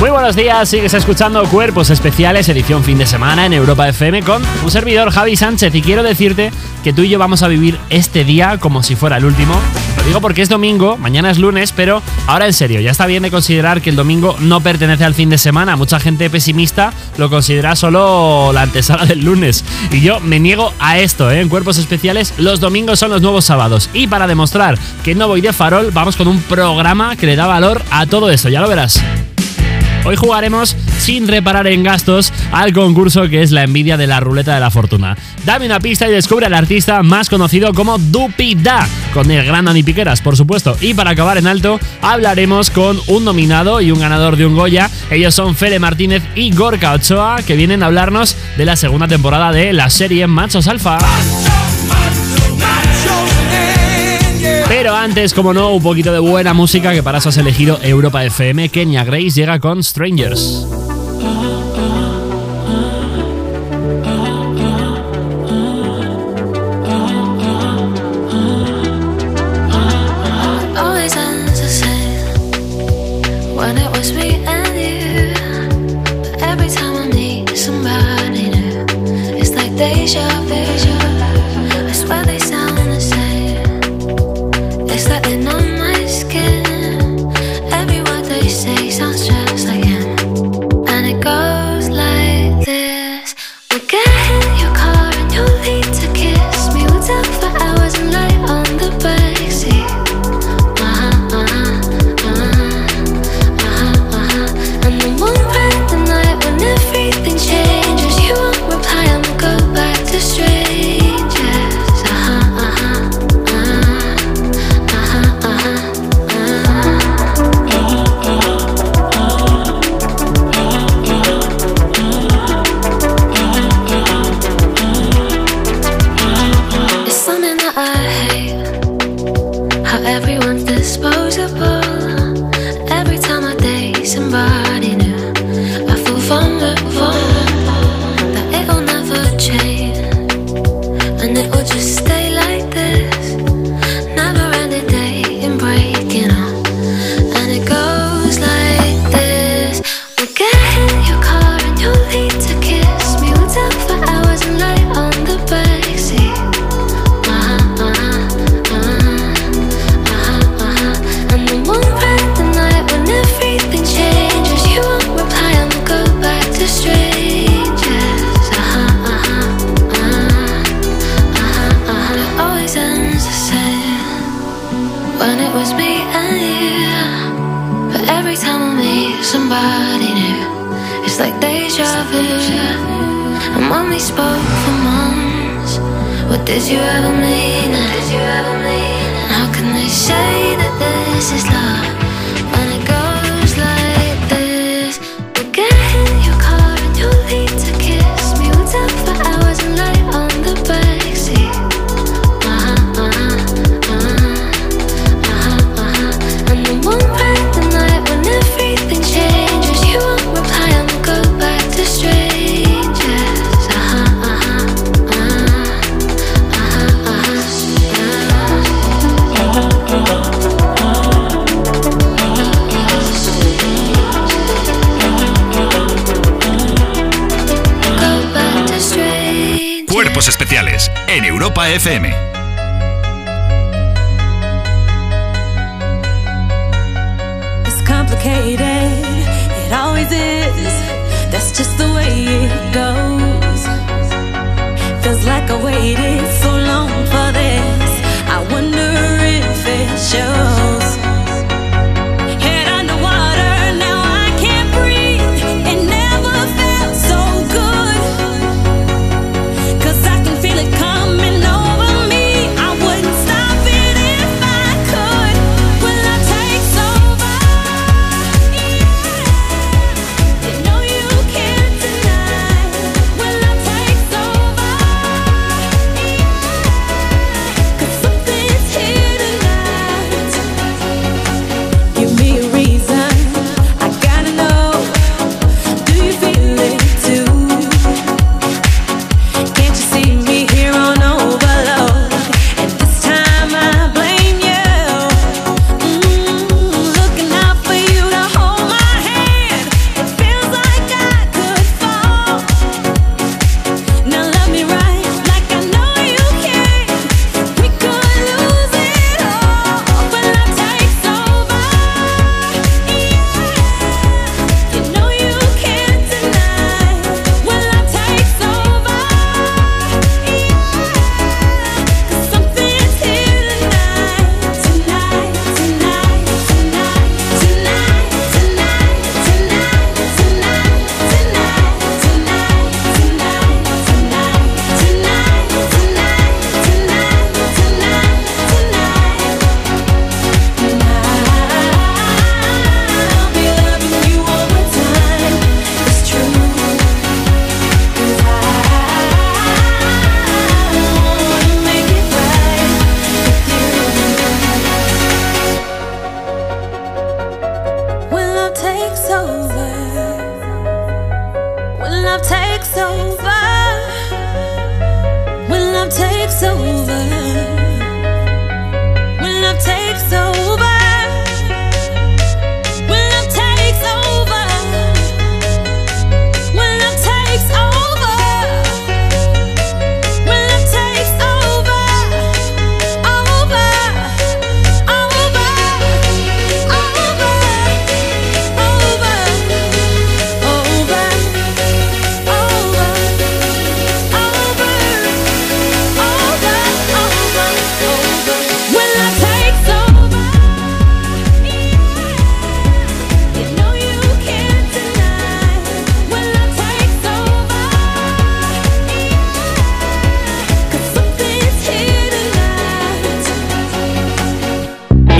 Muy buenos días, sigues escuchando Cuerpos Especiales, edición fin de semana en Europa FM con un servidor Javi Sánchez y quiero decirte que tú y yo vamos a vivir este día como si fuera el último. Lo digo porque es domingo, mañana es lunes, pero ahora en serio, ya está bien de considerar que el domingo no pertenece al fin de semana. Mucha gente pesimista lo considera solo la antesala del lunes. Y yo me niego a esto, ¿eh? En Cuerpos Especiales los domingos son los nuevos sábados. Y para demostrar que no voy de farol, vamos con un programa que le da valor a todo esto, ya lo verás. Hoy jugaremos sin reparar en gastos al concurso que es la envidia de la ruleta de la fortuna. Dame una pista y descubre al artista más conocido como Dupida, con el gran Dani Piqueras, por supuesto. Y para acabar en alto, hablaremos con un nominado y un ganador de un Goya. Ellos son Fede Martínez y Gorka Ochoa, que vienen a hablarnos de la segunda temporada de la serie Machos Alfa. Pero antes, como no, un poquito de buena música que para eso has elegido Europa FM. Kenya Grace llega con Strangers.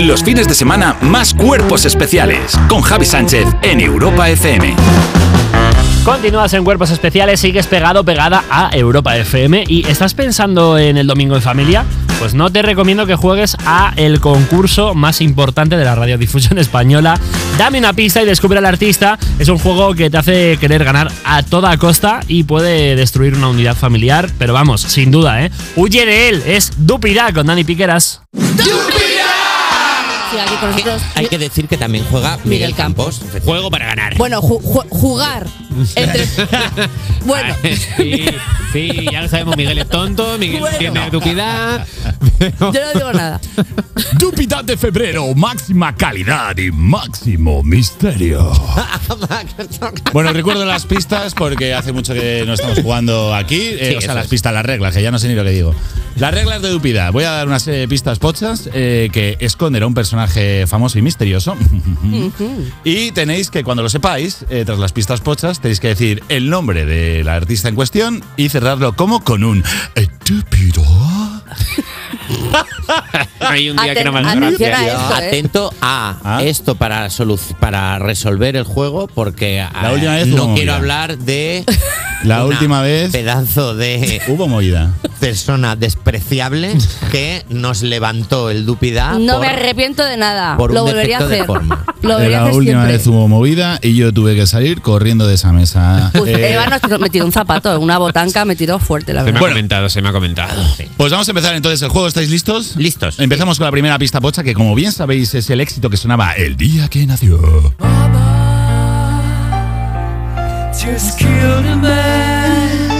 Los fines de semana, más cuerpos especiales. Con Javi Sánchez en Europa FM. Continúas en Cuerpos Especiales, sigues pegado, pegada a Europa FM y estás pensando en el domingo en familia. Pues no te recomiendo que juegues a el concurso más importante de la radiodifusión española. Dame una pista y descubre al artista. Es un juego que te hace querer ganar a toda costa y puede destruir una unidad familiar. Pero vamos, sin duda, ¿eh? Huye de él. Es Dupirá con Dani Piqueras. Aquí con nosotros. Hay que decir que también juega Miguel Campos. Juego para ganar. Bueno, ju- ju- jugar. (laughs) Entre... (laughs) bueno. Sí, sí, ya lo sabemos, Miguel es tonto, Miguel Bueno. tiene duquidad. (laughs) Yo no digo nada. Dupidad de febrero, máxima calidad y máximo misterio. Bueno, recuerdo las pistas porque hace mucho que no estamos jugando aquí. Eh, Sí, o sea, las es. pistas, las reglas, que ya no sé ni lo que digo. Las reglas de Dupida. Voy a dar unas eh, pistas pochas eh, que esconden a un personaje famoso y misterioso. (laughs) y tenéis que, cuando lo sepáis, eh, tras las pistas pochas, tenéis que decir el nombre del artista en cuestión y cerrarlo como con un estúpido. (laughs) (laughs) Hay un día que no me Aten- atención a esto, ¿eh? Atento a esto para, para resolver el juego porque La eh, última vez no quiero movida. hablar de La una última vez pedazo de hubo movida. persona despreciable que nos levantó el Dupida No por- me arrepiento de nada. por un Lo volvería a de hacer. forma. Lo volvería a la hacer última siempre. vez hubo movida y yo tuve que salir corriendo de esa mesa. Pues Eh, Eva nos me tiró un zapato, una botanca me tiró fuerte, la Se me verdad. ha comentado, se me ha comentado. Pues vamos a empezar entonces el juego. ¿Estáis listos? Listos. Empezamos con la primera pista pocha, que como bien sabéis es el éxito que sonaba el día que nació. Just killed a man.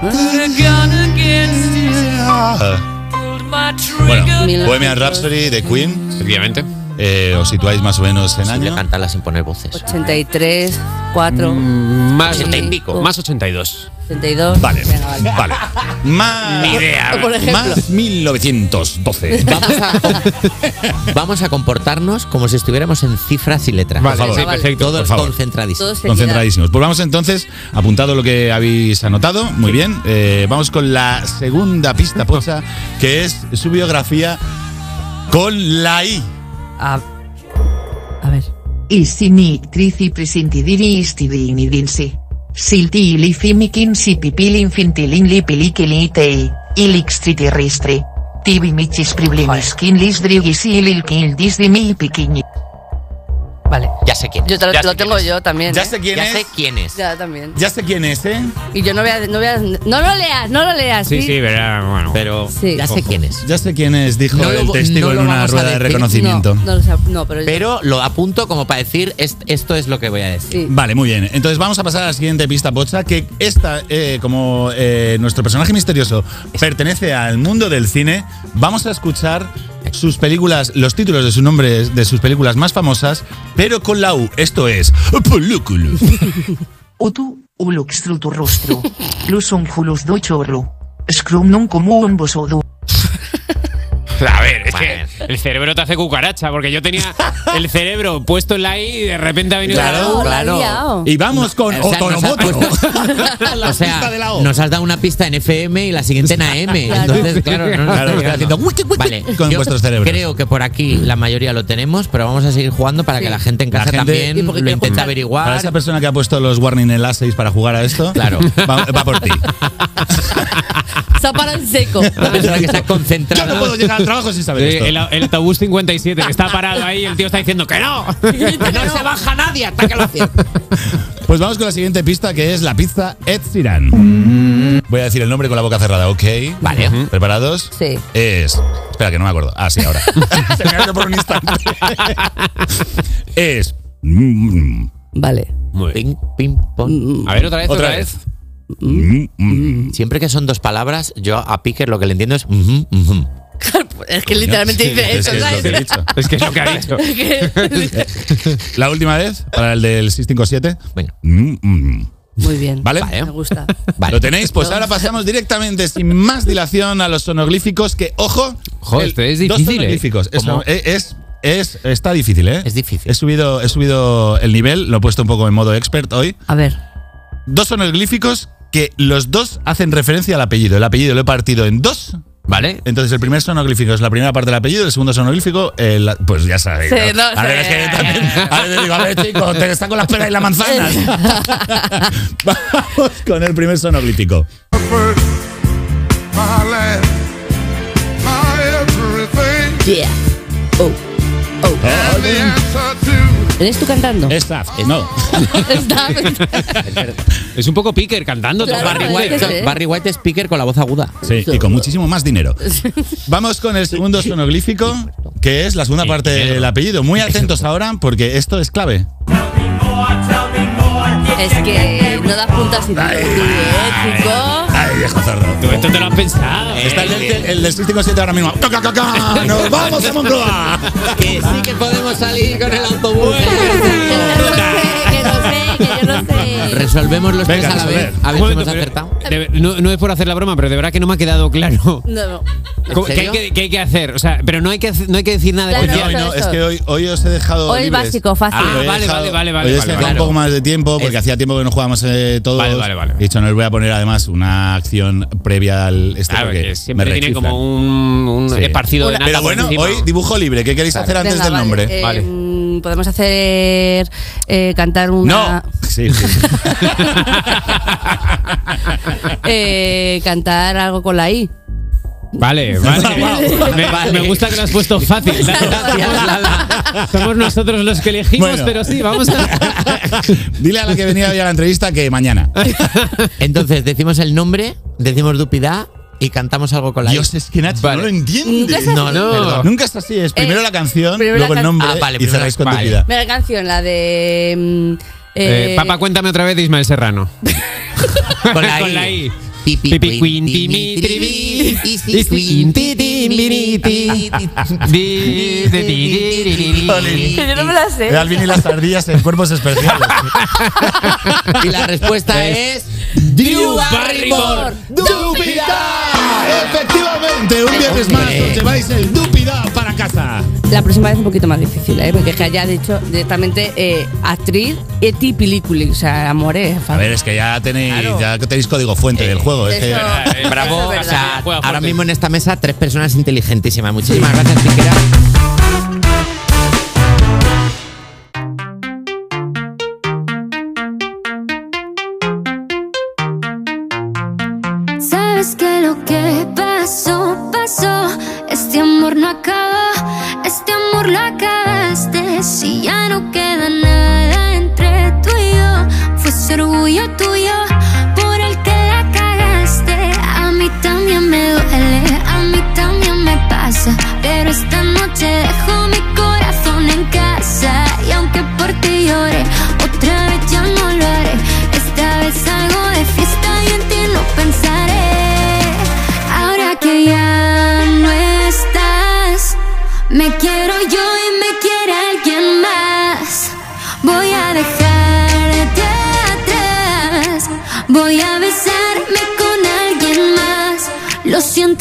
Put a gun against his head. Pulled my Bueno. Bohemian Rhapsody de Queen. Efectivamente. Eh, os situáis más o menos en año. cantarla sin poner voces. 83, 4, Mm, Más, Ochenta y pico. más 82. 82. Vale, Venga, vale. (laughs) vale. Más, Ni idea. Por ejemplo. más 1912. Vamos a, (laughs) vamos a comportarnos como si estuviéramos en cifras y letras. Vale, por favor. sí, perfecto, Todos por favor. concentradísimos. Todos. Concentradísimos. Pues vamos entonces, apuntado lo que habéis anotado. Muy bien. Eh, vamos con la segunda pista pocha, que es su biografía con la I. A, a ver. Isini trici presintidiri istidini dinsi. Silti ili fimikinsi pipili infintilin li pilikili tei. Ilixtriti ristri. Tibi michis priblimis kin lis drigis Vale. Ya sé quién es. Yo te lo, Ya tengo es. yo también. Ya ¿eh? sé quién Ya es. sé quién es. Ya también. Ya sé quién es, ¿eh? Y yo no voy a. No, voy a, no lo leas, no lo leas. Sí, sí, verá, bueno. Pero Sí. ya sé quién es. Ya sé quién es, dijo No lo- el testigo no en una rueda de reconocimiento. No, no, lo sé, no, pero. Pero lo apunto como para decir est- esto es lo que voy a decir. Sí. Vale, muy bien. Entonces vamos a pasar a la siguiente pista pocha, que esta, eh, como eh, nuestro personaje misterioso pertenece al mundo del cine, vamos a escuchar sus películas, los títulos de sus nombres, de sus películas más famosas, pero con la U. Esto es película. (laughs) Utu, uluxtrutu rostru. Lusum julus do chorru. Scrum non común bosodu. (laughs) (laughs) A ver, es que el cerebro te hace cucaracha, porque yo tenía el cerebro puesto en la I y de repente ha venido Claro, la claro. Y vamos con O sea, nos (laughs) o sea, (laughs) nos has dado una pista en FM y la siguiente en AM. Claro. Entonces, claro, no nos Claro, haciendo. Vale, con yo vuestros cerebros. Creo que por aquí la mayoría lo tenemos, pero vamos a seguir jugando para que la gente en casa gente- también lo intente escuchar- Para averiguar. esa persona que ha puesto los warning en las 6 para jugar a esto, Claro. va, va por ti. Se ha parado en seco. Una persona que está concentrada. Yo no puedo llegar al trabajo sin saber esto. El, el autobús 57 que está parado ahí, el tío está diciendo que no. (laughs) Que no se baja nadie hasta que lo. (laughs) Pues vamos con la siguiente pista que es la pizza Ed Sheeran. Voy a decir el nombre con la boca cerrada, ¿ok? Vale. ¿Preparados? Sí. Es. Espera, que no me acuerdo. Ah, sí, ahora. (laughs) Se me ha ido por un instante. es. mm, Vale. Ping, ping, pong. A ver, otra vez, Otra otra, vez. vez. mm, mm. Siempre que son dos palabras, yo a Picker lo que le entiendo es. ujú, ujú. (laughs) Es que literalmente Sí, dice es eso, que es que he dicho. Es (laughs) que es lo que ha dicho. La última vez, para el del 657. Venga. Mm, mm. Muy bien. ¿Vale? Me gusta. Vale. ¿Lo tenéis? Pues ahora pasamos directamente, sin más dilación, a los sonoglíficos que, ojo, el- este es dos difícil, ¿eh? sonoglíficos. Es, es, es- es- está difícil, ¿eh? Es difícil. He subido, he subido el nivel, lo he puesto un poco en modo expert hoy. A ver. Dos sonoglíficos que los dos hacen referencia al apellido. El apellido lo he partido en dos. ¿Vale? Entonces el primer sonoglífico es la primera parte del apellido, el segundo sonoglífico, el- pues ya sabéis. Sí, ¿no? no a ver, es que también, a ver, digo, a ver, chicos, te está con las peras y las manzanas. (laughs) Vamos con el primer everything. Yeah. Oh. Oh. ¿Eres tú cantando? Es Zaf, no. (laughs) Es un poco picker cantando. Claro. Barry es White, que sí. Barry White es Picker con la voz aguda. Sí, y con muchísimo más dinero. (laughs) Vamos con el segundo sonoglífico, que es la segunda parte del apellido. Muy atentos ahora, porque esto es clave. Es que no das puntas sin ¿eh? Viejo. Tú esto te lo has pensado. Está el, del- el del 657 ahora mismo. ¡Ca, ca, ca, ca! ¡Nos vamos a Moncloa! Que sí que podemos salir con el autobús. (laughs) Que no sé, que yo no sé. Resolvemos los Venga, tres a la vez. A ver si Momento, hemos pero- acertado. de- no, no es por hacer la broma, pero de verdad que no me ha quedado claro. No, no. ¿Cómo- ¿Qué hay, serio? que, qué hay que hacer? O sea, pero no hay que, hacer- no hay que decir nada de Claro, Hoy no, especial. hoy no, es que hoy, hoy os he dejado. Hoy libres. básico, fácil. Ah, Hoy he vale, dejado- vale, vale, vale, Hoy os he vale, dejado vale. un poco más de tiempo porque Es- hacía tiempo que no jugábamos eh, todos. Vale, vale, vale. He dicho, no les voy a poner además una acción previa al este Claro, porque que siempre me tiene rechiflan. como un, un Sí. esparcido de Una- nata Pero por bueno, encima. hoy dibujo libre. ¿Qué queréis hacer antes Venga, del vale. nombre? Eh, Vale. Podemos hacer. eh, cantar una. no. Sí, sí. (laughs) eh, cantar algo con la I. Vale, (laughs) vale. Wow. Me, Vale. me gusta que lo has puesto fácil. Somos nosotros los que elegimos, Bueno. pero sí, vamos a. (laughs) Dile a la que venía hoy a la entrevista que mañana. Entonces, decimos el nombre, decimos Dupida y cantamos algo con la I. Dios, es que Nacho Vale. no lo entiende. Nunca es así. No, no, perdón. Nunca es así. Es primero Eh, la canción, primero luego la el nombre Ah, vale, y primero cerráis con la- tu vale. vida. Mira la canción, la de. mm, Eh, eh, papá, cuéntame otra vez de Ismael Serrano. (laughs) Con la Con I. la I. Pipi, Pipi, queen, Dimitri, Dimitri, Isi, queen. Di- de- di- di- di- di- di- Jolín. Que yo no me la sé. De Alvin y las ardillas en cuerpos especiales. Y la respuesta es. Drew Barrymore. ¡Dúpida! Efectivamente, un viernes más os lleváis el Dúpida para casa. La próxima vez un poquito más difícil, ¿eh? Porque es que haya dicho directamente eh, actriz y película. O sea, amores. A ver, es que ya tenéis, Claro. ya tenéis código fuente del juego. Es que, Eh, Bravo. Es O sea, ahora mismo en esta mesa, tres personas inteligentísimas. Muchísimas gracias, Piquera. Este amor no acaba, este amor lo acabaste. Si ya no queda nada entre tú y yo, fue ese orgullo tuyo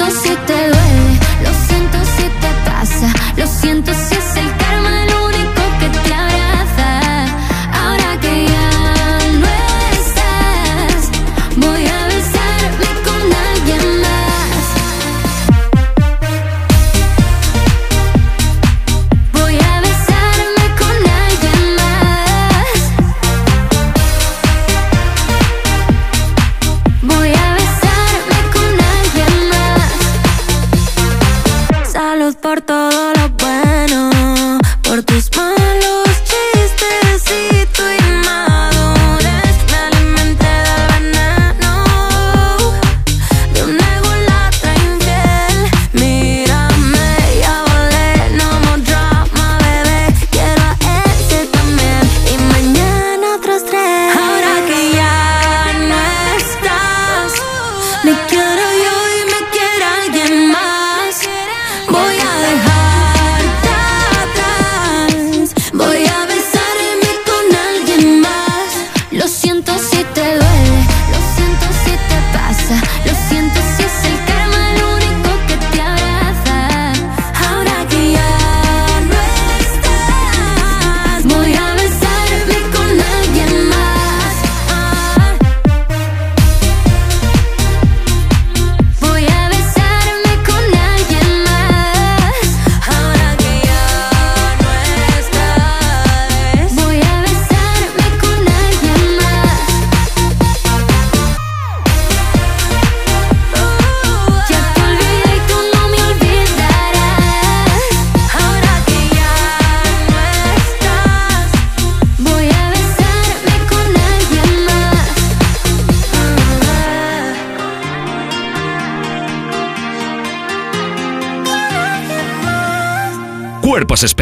Lo siento si te duele,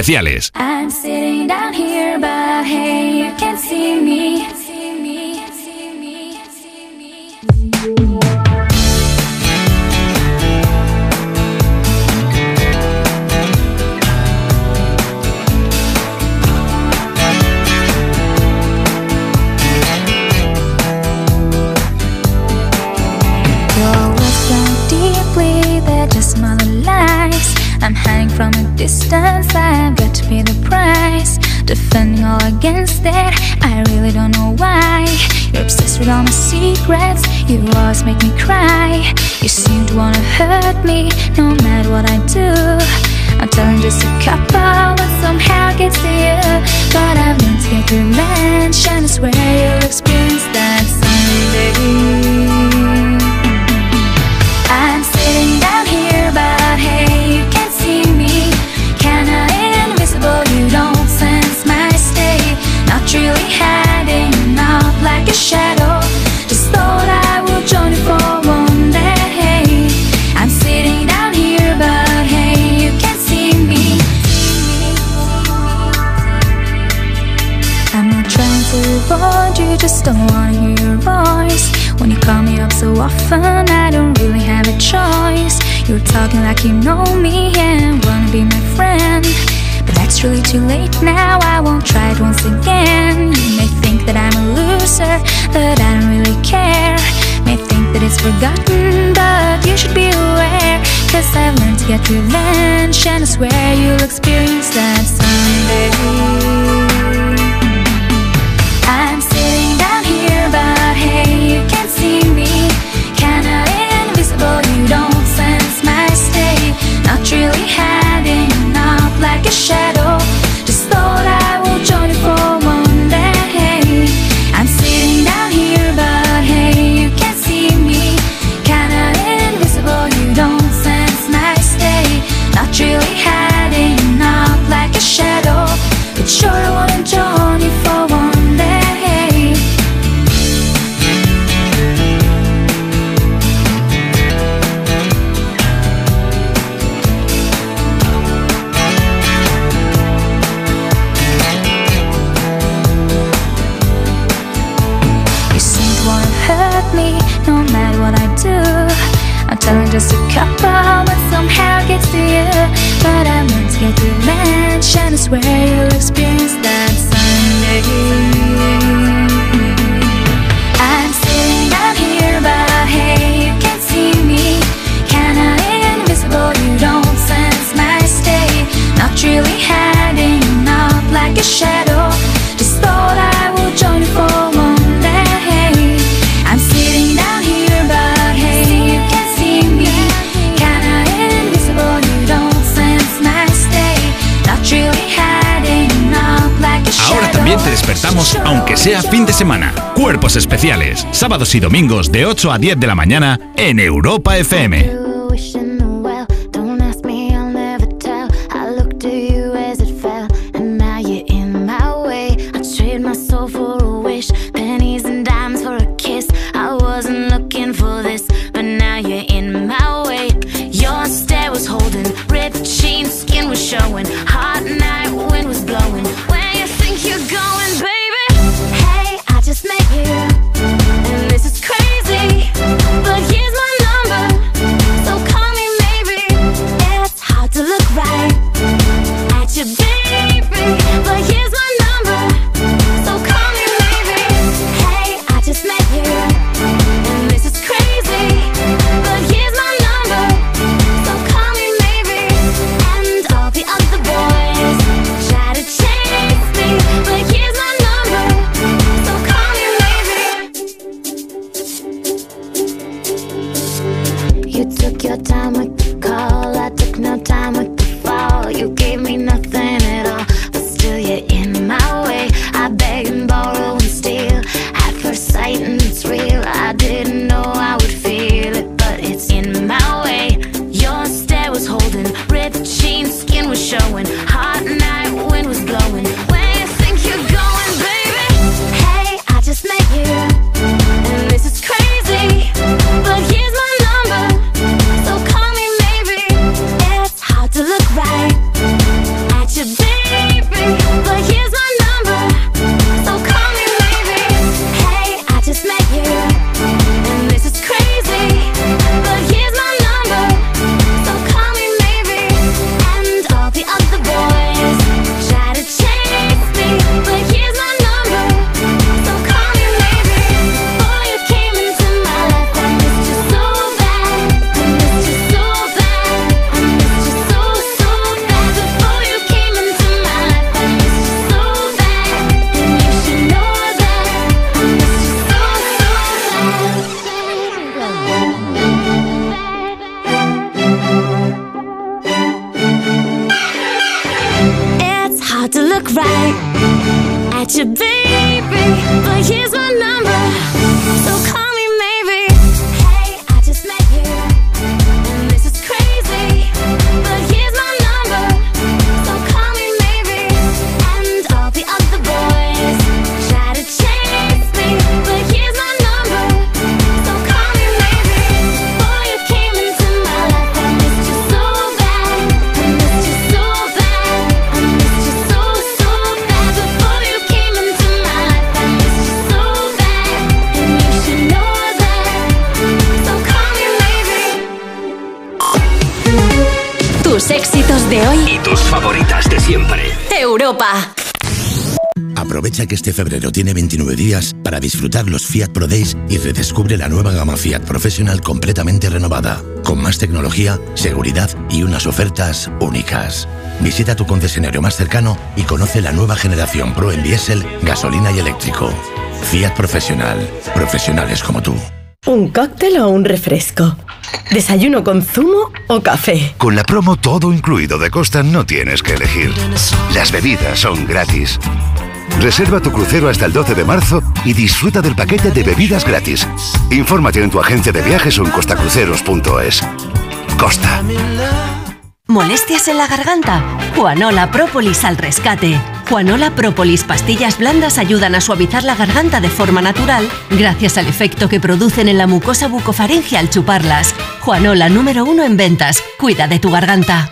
especiales. You always make me cry. You seem to wanna hurt me No matter what I do. I'm telling just a couple But somehow gets to you. But I've learned to get through mansion is where Prevention is where you'll experience that someday. sea fin de semana. Cuerpos especiales, sábados y domingos de 8 a 10 de la mañana en Europa FM. Este febrero tiene 29 días para disfrutar los Fiat Pro Days y redescubre la nueva gama Fiat Professional completamente renovada, con más tecnología, seguridad y unas ofertas únicas. Visita tu concesionario más cercano y conoce la nueva generación Pro en diésel, gasolina y eléctrico. Fiat Professional. Profesionales como tú. ¿Un cóctel o un refresco? ¿Desayuno con zumo o café? Con la promo todo incluido de Costa no tienes que elegir. Las bebidas son gratis. Reserva tu crucero hasta el 12 de marzo y disfruta del paquete de bebidas gratis. Infórmate en tu agencia de viajes o en costacruceros.es. Costa. ¿Molestias en la garganta? Juanola Propolis al rescate. Juanola Propolis pastillas blandas ayudan a suavizar la garganta de forma natural gracias al efecto que producen en la mucosa bucofaringe al chuparlas. Juanola número uno en ventas. Cuida de tu garganta.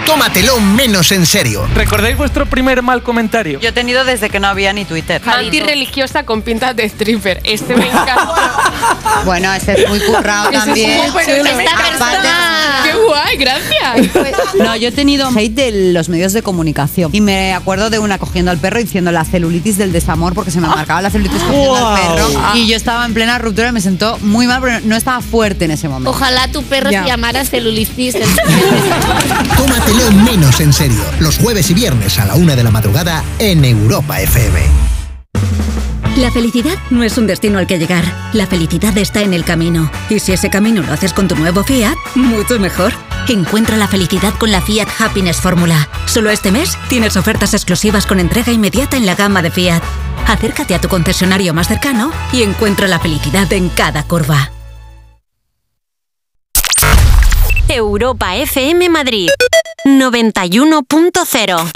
Tómatelo menos en serio. ¿Recordáis vuestro primer mal comentario? Yo he tenido desde que no había ni Twitter. Antirreligiosa con pintas de stripper. Este me encanta. (laughs) Bueno, ese es muy currado es también. ¡Qué guay! Gracias. No, yo he tenido hate de los medios de comunicación. Y me acuerdo de una cogiendo al perro y diciendo la celulitis del desamor porque se me marcaba la celulitis cogiendo al perro. Y yo estaba en plena ruptura y me sentó muy mal, pero no estaba fuerte en ese momento. Ojalá tu perro Ya. se llamara celulitis. Tómatelo menos en serio. Los jueves y viernes a la una de la madrugada en Europa FM. La felicidad no es un destino al que llegar. La felicidad está en el camino. Y si ese camino lo haces con tu nuevo Fiat, mucho mejor. Encuentra la felicidad con la Fiat Happiness Fórmula. Solo este mes tienes ofertas exclusivas con entrega inmediata en la gama de Fiat. Acércate a tu concesionario más cercano y encuentra la felicidad en cada curva. Europa FM Madrid 91.0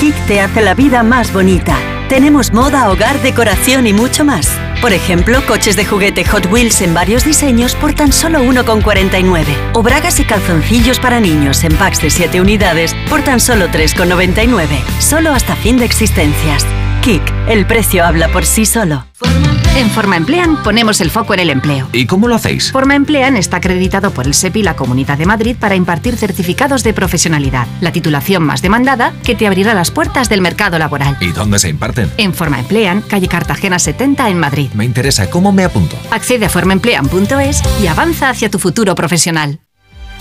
Kik te hace la vida más bonita. Tenemos moda, hogar, decoración y mucho más. Por ejemplo, coches de juguete Hot Wheels en varios diseños por tan solo 1,49. O bragas y calzoncillos para niños en packs de 7 unidades por tan solo 3,99. Solo hasta fin de existencias. Kik, el precio habla por sí solo. En Forma Emplean ponemos el foco en el empleo. ¿Y cómo lo hacéis? Forma Emplean está acreditado por el SEPI y la Comunidad de Madrid para impartir certificados de profesionalidad, la titulación más demandada que te abrirá las puertas del mercado laboral. ¿Y dónde se imparten? En Forma Emplean, calle Cartagena 70 en Madrid. Me interesa, ¿cómo me apunto? Accede a formaemplean.es y avanza hacia tu futuro profesional.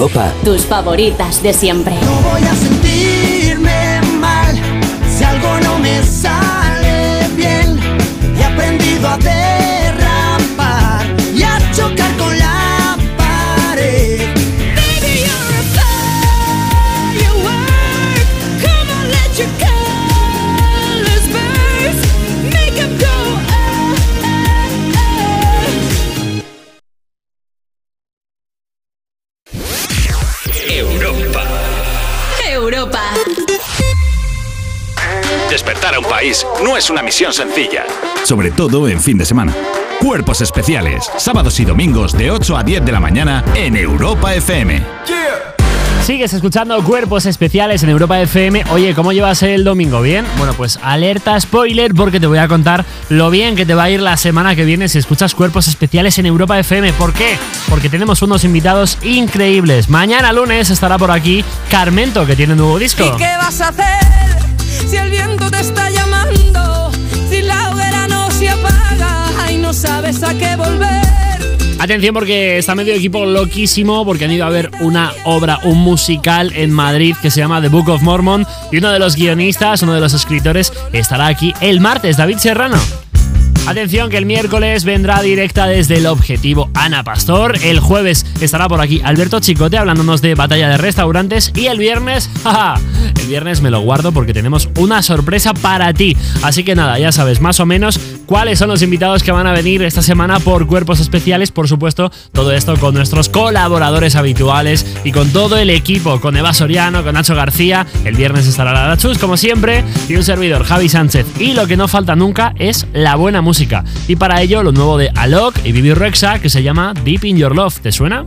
Europa, Tus favoritas de siempre. voy a sentirme mal si algo no me sale bien. He aprendido a Despertar a un país no es una misión sencilla, sobre todo en fin de semana. Cuerpos especiales, sábados y domingos de 8 a 10 de la mañana en Europa FM. Sigues escuchando Cuerpos Especiales en Europa FM. Oye, ¿cómo llevas el domingo? ¿Bien? Bueno, pues alerta spoiler porque te voy a contar lo bien que te va a ir la semana que viene si escuchas Cuerpos Especiales en Europa FM. ¿Por qué? Porque tenemos unos invitados increíbles. Mañana lunes estará por aquí Carmento, que tiene un nuevo disco. ¿Y qué vas a hacer si el viento te está llamando? Si la hoguera no se apaga y no sabes a qué volver. Atención porque está medio equipo loquísimo porque han ido a ver una obra, un musical en Madrid que se llama The Book of Mormon y uno de los guionistas, uno de los escritores estará aquí el martes, David Serrano. Atención que el miércoles vendrá directa desde el objetivo Ana Pastor, el jueves estará por aquí Alberto Chicote hablándonos de batalla de restaurantes y el viernes, (laughs) jaja, el viernes me lo guardo porque tenemos una sorpresa para ti. Así que nada, ya sabes más o menos cuáles son los invitados que van a venir esta semana por cuerpos especiales, por supuesto, todo esto con nuestros colaboradores habituales y con todo el equipo, con Eva Soriano, con Nacho García, el viernes estará la Chus como siempre y un servidor Javi Sánchez. Y lo que no falta nunca es la buena música. Y para ello lo nuevo de Alok y Bibi Rexa que se llama Deep in Your Love, ¿te suena?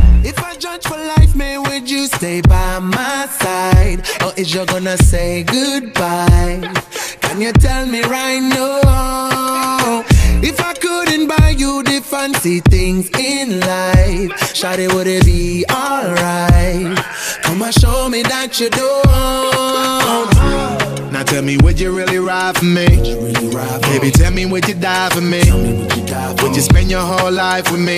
Side? Or is you gonna say goodbye? Can you tell me right now? If I couldn't buy you the fancy things in life, Shawty, would it be alright? Come and show me that you don't. Now tell me, would you really ride for me? Baby, tell me, would you die for me? Would you spend your whole life with me?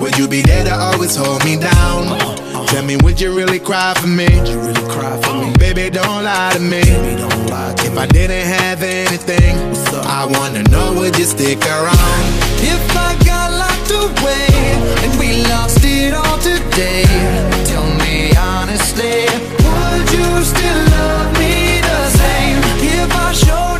Would you be there to always hold me down? Tell me, would you really cry for me? Baby, don't lie to me. If I didn't have anything, I wanna know, would you stick around? If I got locked away and we lost it all today, tell me honestly, would you still love me the same? If I showed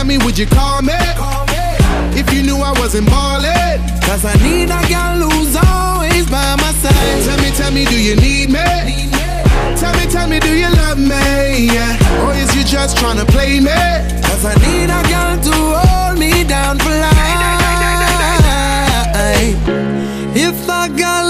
Tell me, would you call me? If you knew I wasn't ballin', Cause I need a girl who's always by my side. Tell me, tell me, do you need me? Tell me, tell me, do you love me? Yeah. Or is you just tryna play me? Cause I need a girl to hold me down for life. If I got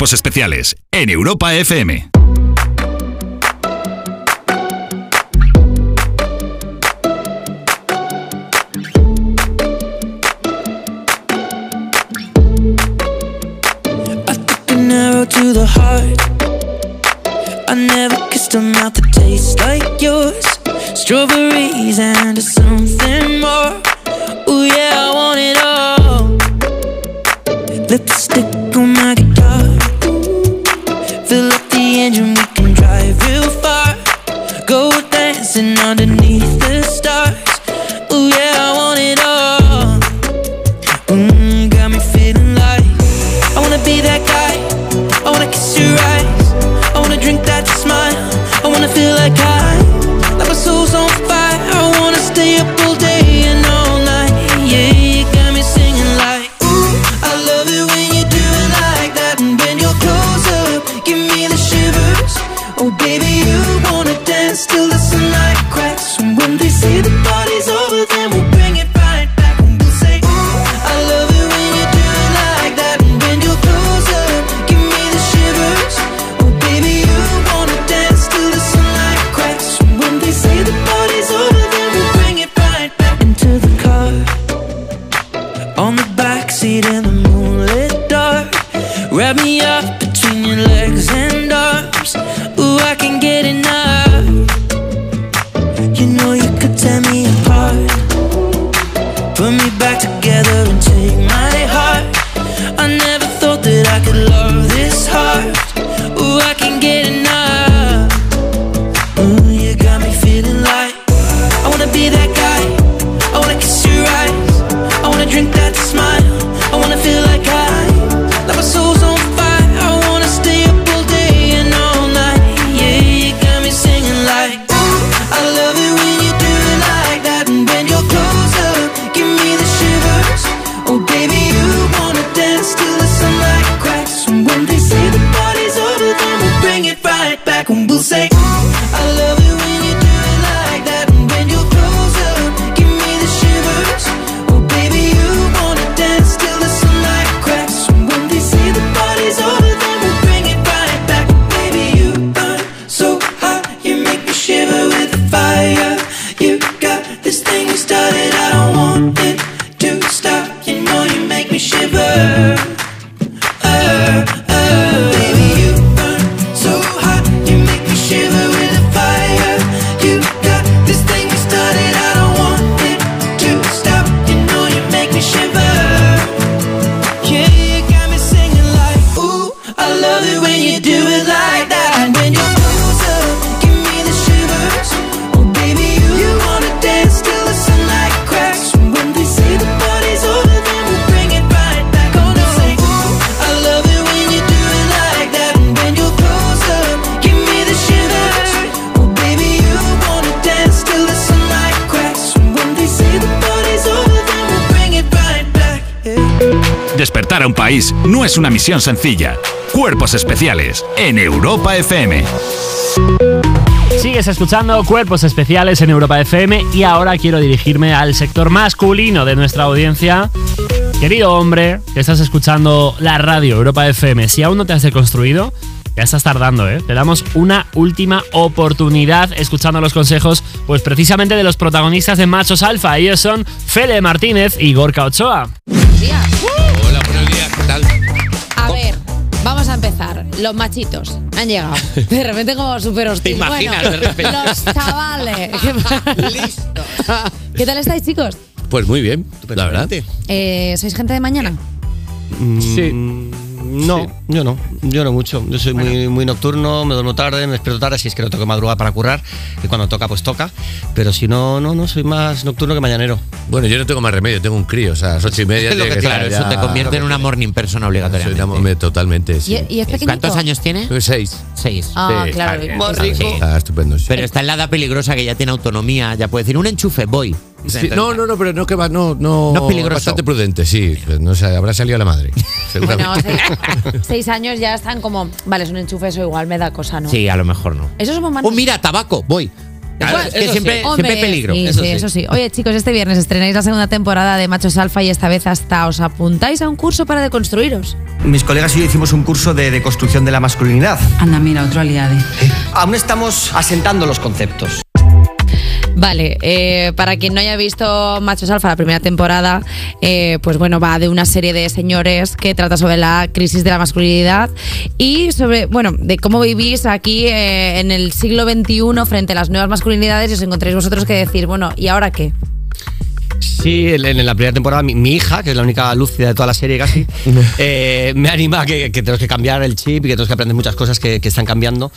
Cuerpos especiales en Europa FM. to the heart. I never kissed a mouth that tastes like yours. Strawberries and something more. Ooh, yeah, I want it all. Lipstick engine, we can drive real far. Go dancing underneath es una misión sencilla. Cuerpos especiales en Europa FM. Sigues escuchando Cuerpos Especiales en Europa FM y ahora quiero dirigirme al sector masculino de nuestra audiencia. Querido hombre, que estás escuchando la radio Europa FM, si aún no te has deconstruido, ya estás tardando, ¿eh? Te damos una última oportunidad escuchando los consejos, pues precisamente de los protagonistas de Machos Alfa. Ellos son Fele Martínez y Gorka Ochoa. Los machitos han llegado. (laughs) De repente como súper hostil. ¿Te imaginas, Bueno, de repente? Los chavales. (laughs) Listo. ¿Qué tal estáis, chicos? Pues muy bien, la verdad. Eh, ¿Sois gente de mañana? Sí. No, yo no, yo no mucho. Yo soy muy, muy nocturno, me duermo tarde, me despierto tarde, si es que no tengo que madrugar para currar, y cuando toca, pues toca. Pero si no, no, no, soy más nocturno que mañanero. Bueno, yo no tengo más remedio, tengo un crío, o sea, a las ocho y media. Es lo que que estar eso ya- te convierte en una morning person obligatoriamente. totalmente, sí. ¿Y, y es pequeñito? ¿Cuántos años tiene? Seis. Seis. Ah, claro. Rico. Está estupendo, sí. Pero está en la edad peligrosa que ya tiene autonomía, ya puede decir un enchufe, voy. Sí, no, no, no, pero no que va, no, no, No es peligroso. bastante prudente, sí. No sé, habrá salido a la madre. (laughs) seguramente. Bueno, seis, (laughs) seis años ya están como, vale, es un enchufe, eso igual me da cosa, ¿no? Sí, a lo mejor no. Eso somos más. Oh, mira, tabaco, voy. Es que siempre, Hombre, siempre hay peligro. Sí, sí, eso sí. Oye, chicos, este viernes estrenáis la segunda temporada de Machos Alfa y esta vez hasta os apuntáis a un curso para deconstruiros. Mis colegas y yo hicimos un curso de deconstrucción de la masculinidad. Anda, mira, otro aliade. Aún estamos asentando los conceptos. Vale, eh, para quien no haya visto Machos Alfa la primera temporada, eh, pues bueno, va de una serie de señores que trata sobre la crisis de la masculinidad y sobre, bueno, de cómo vivís aquí eh, en el siglo XXI frente a las nuevas masculinidades y os encontréis vosotros que decir, bueno, ¿y ahora qué? Sí, en, en la primera temporada mi, mi hija, que es la única lúcida de toda la serie casi, (laughs) eh, me anima a que, que tenemos que cambiar el chip y que tenemos que aprender muchas cosas que, que están cambiando.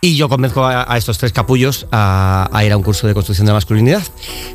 Y yo convenzco a, a estos tres capullos a, a ir a un curso de construcción de masculinidad.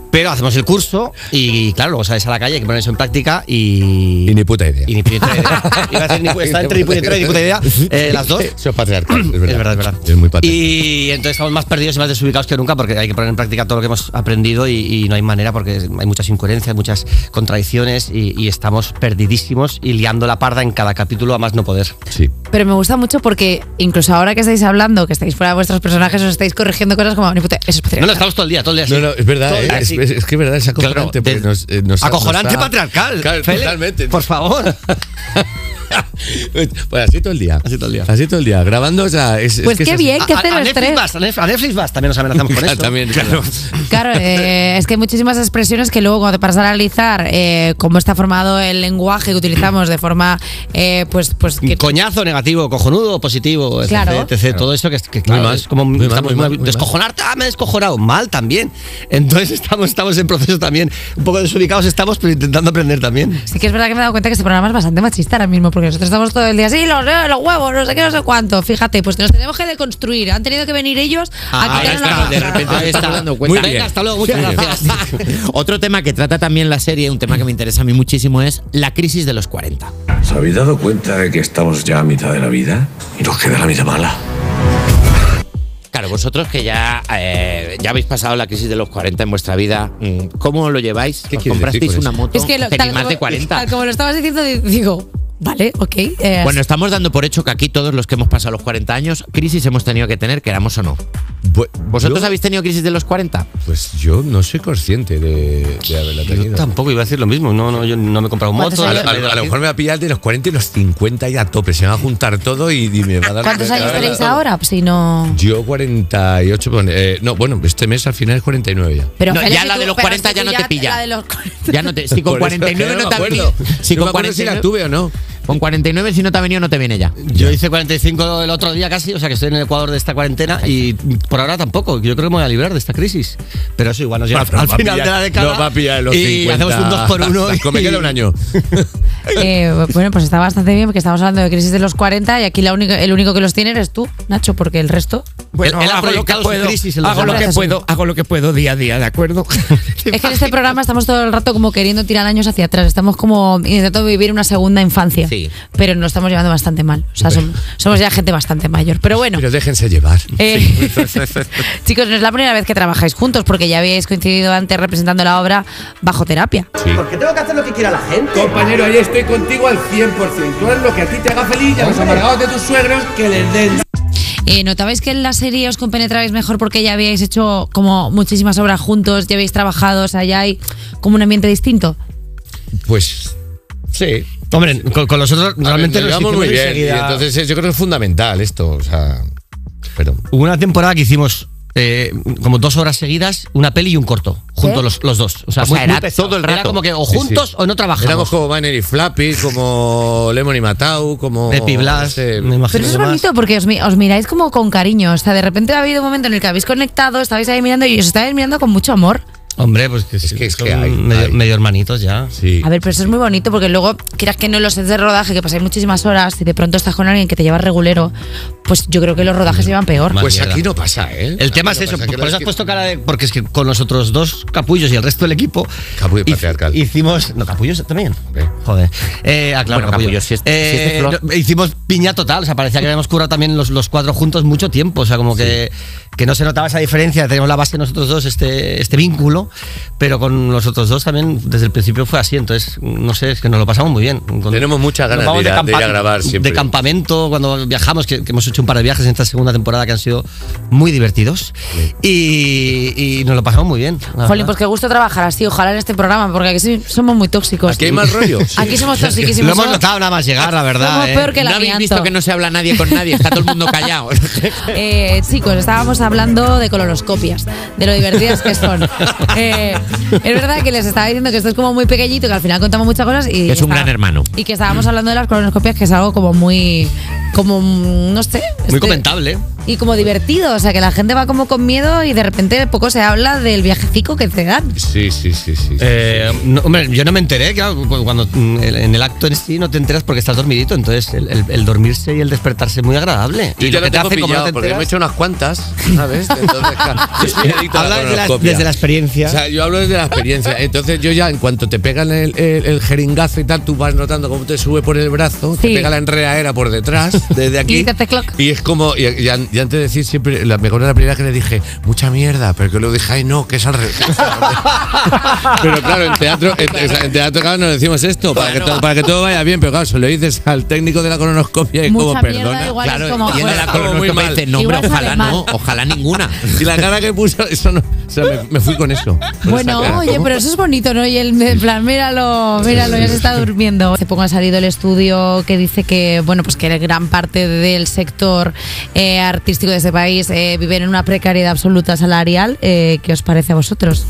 Pero hacemos el curso y, claro, luego sales a la calle, hay que poner eso en práctica y... Y ni puta idea. Y ni puta idea. (laughs) Iba a decir, ni está entre ni puta idea y ni puta idea, eh, (laughs) las dos. Eso es patriarcal, es (clears throat) verdad. Es verdad, es verdad. Es muy patriarcal. Y entonces estamos más perdidos y más desubicados que nunca porque hay que poner en práctica todo lo que hemos aprendido y, y no hay manera porque hay muchas incoherencias, muchas contradicciones y, y estamos perdidísimos y liando la parda en cada capítulo a más no poder. Sí. Pero me gusta mucho porque incluso ahora que estáis hablando, que estáis fuera de vuestros personajes, os estáis corrigiendo cosas como, "Ni puta- eso es No, patriarcal". no, estamos todo el día, todo el día así. No, no, es verdad, eh, es, así. es- es que es verdad, es acojonante. porque nos, eh, nos Acojonante nos ha- patriarcal. Claro, totalmente. Por favor. (laughs) (laughs) Pues así todo el día. Así todo el día. Así todo el día. Grabando, o sea, es. es Pues que qué es así. bien, qué A- a, cero a Netflix vas, a Netflix, vas, también nos amenazamos con (laughs) Claro, eso. también, claro. Claro, eh, es que hay muchísimas expresiones que luego cuando te paras a analizar eh, cómo está formado el lenguaje que utilizamos de forma, eh, pues, pues que Coñazo, negativo, cojonudo, positivo, etc, Claro. etc, todo eso que, es- que claro, mal, es como muy mal, estamos muy mal, muy- muy mal. descojonarte, ah, me he descojonado, mal también. Entonces (laughs) estamos, estamos en proceso también, un poco desubicados estamos, pero intentando aprender también. sí que es verdad que me he dado cuenta que este programa es bastante machista ahora mismo, porque nosotros estamos todo el día así, los, los huevos, no sé qué, no sé cuánto. Fíjate, pues nos tenemos que deconstruir. Han tenido que venir ellos a Ah, ahí quitarnos está, la de repente te estás dando Muy cuenta. bien. hasta luego, muchas gracias. (laughs) Otro tema que trata también la serie, un tema que me interesa a mí muchísimo, es la crisis de los 40. ¿Os habéis dado cuenta de que estamos ya a mitad de la vida? Y nos queda la mitad mala. Claro, vosotros que ya, eh, ya habéis pasado la crisis de los 40 en vuestra vida, mm, ¿cómo lo lleváis? ¿Os quieres comprasteis una moto? Es que lo- tal más como- de 40. tal como lo estabas diciendo, di- digo, Vale, ok. eh, Bueno, estamos dando por hecho que aquí todos los que hemos pasado los 40 años, crisis hemos tenido que tener, queramos o no. ¿Vosotros yo- habéis tenido crisis de los 40? Pues yo no soy consciente de, de haberla tenido. Yo tampoco iba a decir lo mismo. No, no, yo no me he comprado un moto. A, a- lo aquí. mejor me va a pillar de los 40 y los 50 y a tope. Se me va a juntar todo y, y me va a dar. ¿Cuántos años tenéis ahora? Pues Si no. Yo 48. bueno, eh, no, bueno, este mes al final es 49 ya. Pero No, Félix, ya la tú- de los pero 40 si ya no te pilla. Ya no te, si con Por eso 49 es que no te acuerdo. Si No con me acuerdo si la 49 tuve o no. Con 49 si no te ha venido no te viene ya. Yo hice 45 el otro día casi, o sea que estoy en el Ecuador de esta cuarentena y por ahora tampoco. Yo creo que me voy a librar de esta crisis. Pero eso igual nos llega Bueno, al final pillar- de la década. nos va a pillar en los y 50. hacemos un 2 por 1 Me queda un año. (laughs) Eh, bueno, pues está bastante bien porque estamos hablando de crisis de los 40 y aquí la única, el único que los tiene eres tú, Nacho, porque el resto. Bueno, Él- él ha hago lo que crisis hago lo puedo, hago lo que puedo día a día, ¿de acuerdo? (laughs) Es que en este programa estamos todo el rato como queriendo tirar años hacia atrás. Estamos como intentando vivir una segunda infancia. Sí. Pero nos estamos llevando bastante mal. O sea, som- somos, ya gente bastante mayor. Pero bueno. Pero déjense llevar. Eh, (laughs) chicos, no es la primera vez que trabajáis juntos porque ya habéis coincidido antes representando la obra Bajo Terapia. Porque tengo que hacer lo que quiera la gente. Compañero, ahí estoy contigo al 100%. Tú haz lo que a ti te haga feliz y a los amargados de tus suegros que les den. Eh, ¿Notabais que en la serie os compenetrabais mejor porque ya habíais hecho como muchísimas obras juntos, ya habéis trabajado, o sea, ya hay como un ambiente distinto? Pues sí. Hombre, con, con los otros realmente nos nos llevamos muy bien. Y entonces eh, yo creo que es fundamental esto. O sea, pero Hubo una temporada que hicimos eh, como dos horas seguidas, una peli y un corto, juntos ¿Eh? los, los dos. O sea, O sea, muy- era muy todo el Era rato. como que o Sí, sí. juntos o no trabajamos. Éramos como Banner y Flappy, como Lemon y Matau, como. Pepi Blas, me imagino Pero eso es bonito porque os, os miráis como con cariño. O sea, de repente ha habido un momento en el que habéis conectado, estabais ahí mirando y os estabais mirando con mucho amor. Hombre, pues que, es que, es son que hay, medio, hay. medio hermanitos ya. Sí. A ver, pero eso es muy bonito porque luego, quieras que no en los sets de rodaje, que pasáis muchísimas horas y de pronto estás con alguien que te lleva regulero, pues yo creo que los rodajes se llevan peor. Pues aquí no pasa, ¿eh? El tema es eso, pasa, por eso es has que- puesto cara de. Porque es que con los otros dos capullos y el resto del equipo. Capullo patriarcal. Hicimos. No, capullos también. Joder. Eh, ah, claro, Bueno, capullo. capullo, si es- si Eh, es de flor. no, hicimos piña total, o sea, parecía que habíamos currado también los, los cuatro juntos mucho tiempo, o sea, como que, que no se notaba esa diferencia, teníamos la base nosotros dos, este, este vínculo, pero con los otros dos también desde el principio fue así, entonces, no sé, es que nos lo pasamos muy bien. Cuando- Tenemos muchas ganas de ir, a, de ir a grabar siempre. De campamento, cuando viajamos, que, que hemos hecho un par de viajes en esta segunda temporada que han sido muy divertidos y, y nos lo pasamos muy bien. Jolín, pues qué gusto trabajar así, ojalá en este programa, porque aquí sí somos muy tóxicos. Aquí hay más rollo. (laughs) Aquí somos toxiquísimos. Lo hemos notado nada más llegar, la verdad. Somos ¿eh? peor que el ¿No habéis visto que no se habla nadie con nadie? Está todo el mundo callado. (laughs) Eh, chicos, estábamos hablando de colonoscopias, de lo divertidas que son. (laughs) Eh, es verdad que les estaba diciendo que esto es como muy pequeñito, que al final contamos muchas cosas y. Es un está- gran hermano. Y que estábamos hablando de las colonoscopias, que es algo como muy. Como. mm, no sé. Muy este- comentable. Y como divertido, o sea, que la gente va como con miedo y de repente poco se habla del viajecico que te dan. Sí, sí, sí, sí. Eh, no, hombre, yo no me enteré, claro, cu- cuando mm, en el acto en sí no te enteras porque estás dormidito, entonces el, el- el dormirse y el despertarse es muy agradable. Yo y ya lo lo que te tengo hace como no pillado, te porque me he hecho unas cuantas, ¿sabes? Entonces, claro, (laughs) Habla desde la- colonoscopia. desde la experiencia. O sea, yo hablo desde la experiencia. Entonces yo ya, en cuanto te pegan el, el, el jeringazo y tal, tú vas notando cómo te sube por el brazo, te pega la enreaera por detrás, desde aquí. Y te hace clock. Y es como, y, y an- y antes de decir siempre, la mejor de la primera que le dije, mucha mierda, pero que luego dije, ay no, que es al revés. (laughs) pero claro, en teatro, en, en teatro claro, nos decimos esto, para que, todo, para que todo vaya bien, pero claro, se lo dices al técnico de la colonoscopia y es como, Mucha mierda, perdona. igual es Claro, como, y el pues, la como colonoscopia dice, no, hombre, ojalá no, ojalá ninguna. Y la cara que puso, eso no. O sea, me, me fui con eso. con Bueno, oye, pero eso es bonito, ¿no? Y el en plan, míralo, míralo, ya se está durmiendo. Hace poco ha salido el estudio que dice que, bueno, pues que gran parte del sector eh, artístico de este país eh, viven en una precariedad absoluta salarial. Eh, ¿Qué os parece a vosotros?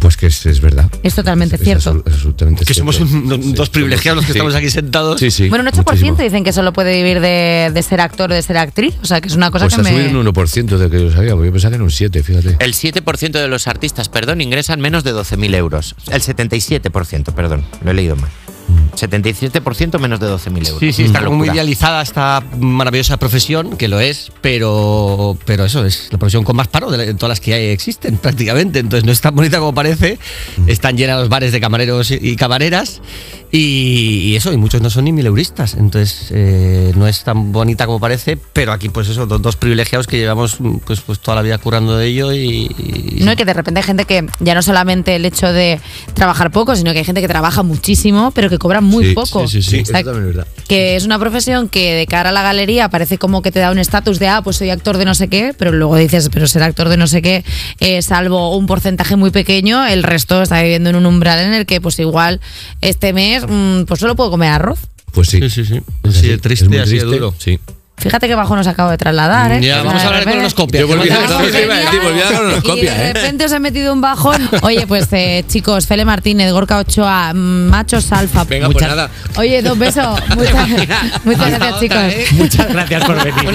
Pues que es, es verdad. Es totalmente Es cierto. absol- absolutamente Que somos cierto. un- un- dos privilegiados los que Sí. estamos aquí sentados. Sí, sí. bueno, un 8% muchísimo. dicen que solo puede vivir de, de ser actor o de ser actriz. O sea, que es una cosa Pues que ha me... un 1% de que yo sabía, porque yo pensaba que era un 7, fíjate. El 7% de los artistas, perdón, ingresan menos de 12.000 euros. El 77%, perdón, lo he leído mal. 77% menos de 12.000 euros. Sí, sí, está Una como muy idealizada esta maravillosa profesión, que lo es, pero, pero eso es la profesión con más paro de, la- de todas las que hay- existen prácticamente. Entonces no es tan bonita como parece. Están llenas los bares de camareros y, y camareras. Y, y eso, y muchos no son ni mileuristas, entonces eh, no es tan bonita como parece, pero aquí pues eso, dos, dos privilegiados que llevamos mm, pues, pues toda la vida currando de ello y, y- No, y que de repente hay gente que ya no solamente el hecho de trabajar poco, sino que hay gente que trabaja muchísimo, pero que cobra muy Sí, poco. Sí, sí, sí. O sea, Eso también es verdad. que es una profesión que de cara a la galería parece como que te da un estatus de, ah, pues soy actor de no sé qué, pero luego dices, pero ser actor de no sé qué, eh, salvo un porcentaje muy pequeño, el resto está viviendo en un umbral en el que pues igual este mes mm, pues solo puedo comer arroz. Pues sí. Sí, sí, sí. Es Así de así, triste, es muy así de triste. duro. Sí. Fíjate qué bajo nos acabo de trasladar, ¿eh? Ya, vamos a hablar de colonoscopia. Yo volví a, Vamos a eso te iba a decir, volví a la Y colonoscopia, de ¿eh? repente os he metido un bajón. Oye, pues eh, chicos, Fele Martínez, Gorka Ochoa, Machos Alfa. Venga, pues nada. Oye, dos besos. (laughs) Muchas, muchas gracias, chicos. Muchas gracias por venir. In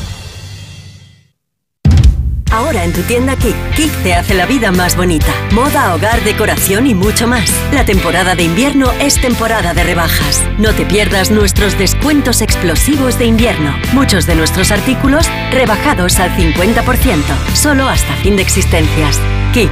En tu tienda Kik, Kik te hace la vida más bonita. Moda, hogar, decoración y mucho más. La temporada de invierno es temporada de rebajas. No te pierdas nuestros descuentos explosivos de invierno. Muchos de nuestros artículos rebajados al 50%, solo hasta fin de existencias. Kik,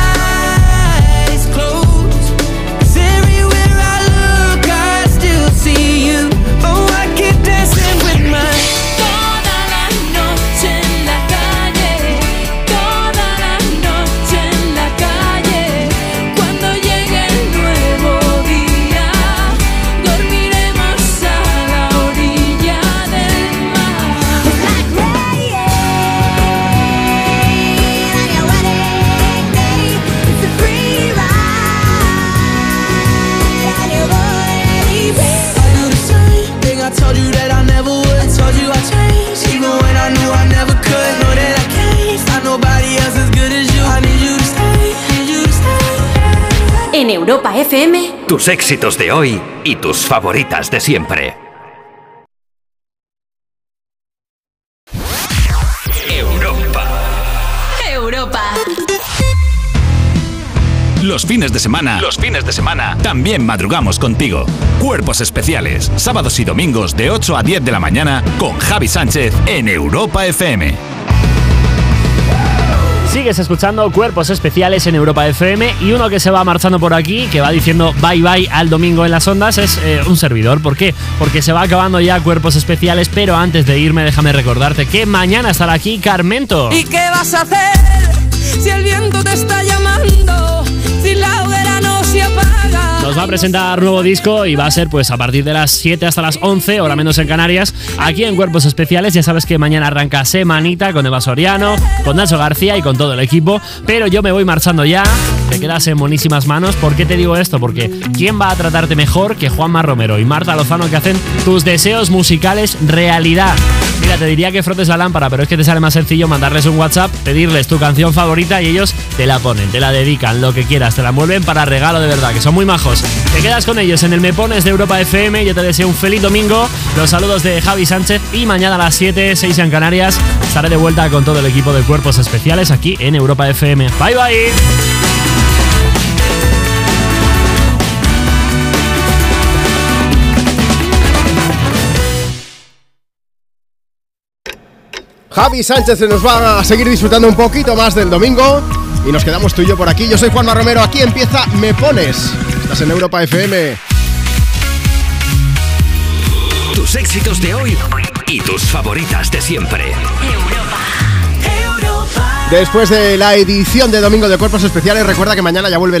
Europa FM. Tus éxitos de hoy y tus favoritas de siempre. Europa. Europa. Los fines de semana, los fines de semana, también madrugamos contigo. Cuerpos especiales, sábados y domingos de 8 a 10 de la mañana con Javi Sánchez en Europa FM. Sigues escuchando Cuerpos Especiales en Europa FM y uno que se va marchando por aquí, que va diciendo bye bye al domingo en las ondas, es eh, un servidor. ¿Por qué? Porque se va acabando ya Cuerpos Especiales, pero antes de irme déjame recordarte que mañana estará aquí Carmento. ¿Y qué vas a hacer si el viento te está llamando? Si la hoguera no se apaga. Nos va a presentar nuevo disco y va a ser pues a partir de las 7 hasta las 11, hora menos en Canarias, aquí en Cuerpos Especiales. Ya sabes que mañana arranca semanita con Eva Soriano, con Nacho García y con todo el equipo. Pero yo me voy marchando ya. Te quedas en buenísimas manos. ¿Por qué te digo esto? Porque ¿quién va a tratarte mejor que Juanma Romero y Marta Lozano que hacen tus deseos musicales realidad? Te diría que frotes la lámpara, pero es que te sale más sencillo mandarles un WhatsApp, pedirles tu canción favorita y ellos te la ponen, te la dedican, lo que quieras, te la envuelven para regalo de verdad, que son muy majos. Te quedas con ellos en el Me Pones de Europa FM. Yo te deseo un feliz domingo. Los saludos de Javi Sánchez y mañana a las 7, 6 en Canarias estaré de vuelta con todo el equipo de Cuerpos Especiales aquí en Europa FM. Bye bye. Javi Sánchez se nos va a seguir disfrutando un poquito más del domingo y nos quedamos tú y yo por aquí. Yo soy Juanma Romero, aquí empieza Me Pones. Estás en Europa FM. Tus éxitos de hoy y tus favoritas de siempre. Después de la edición de Domingo de Cuerpos Especiales, recuerda que mañana ya vuelve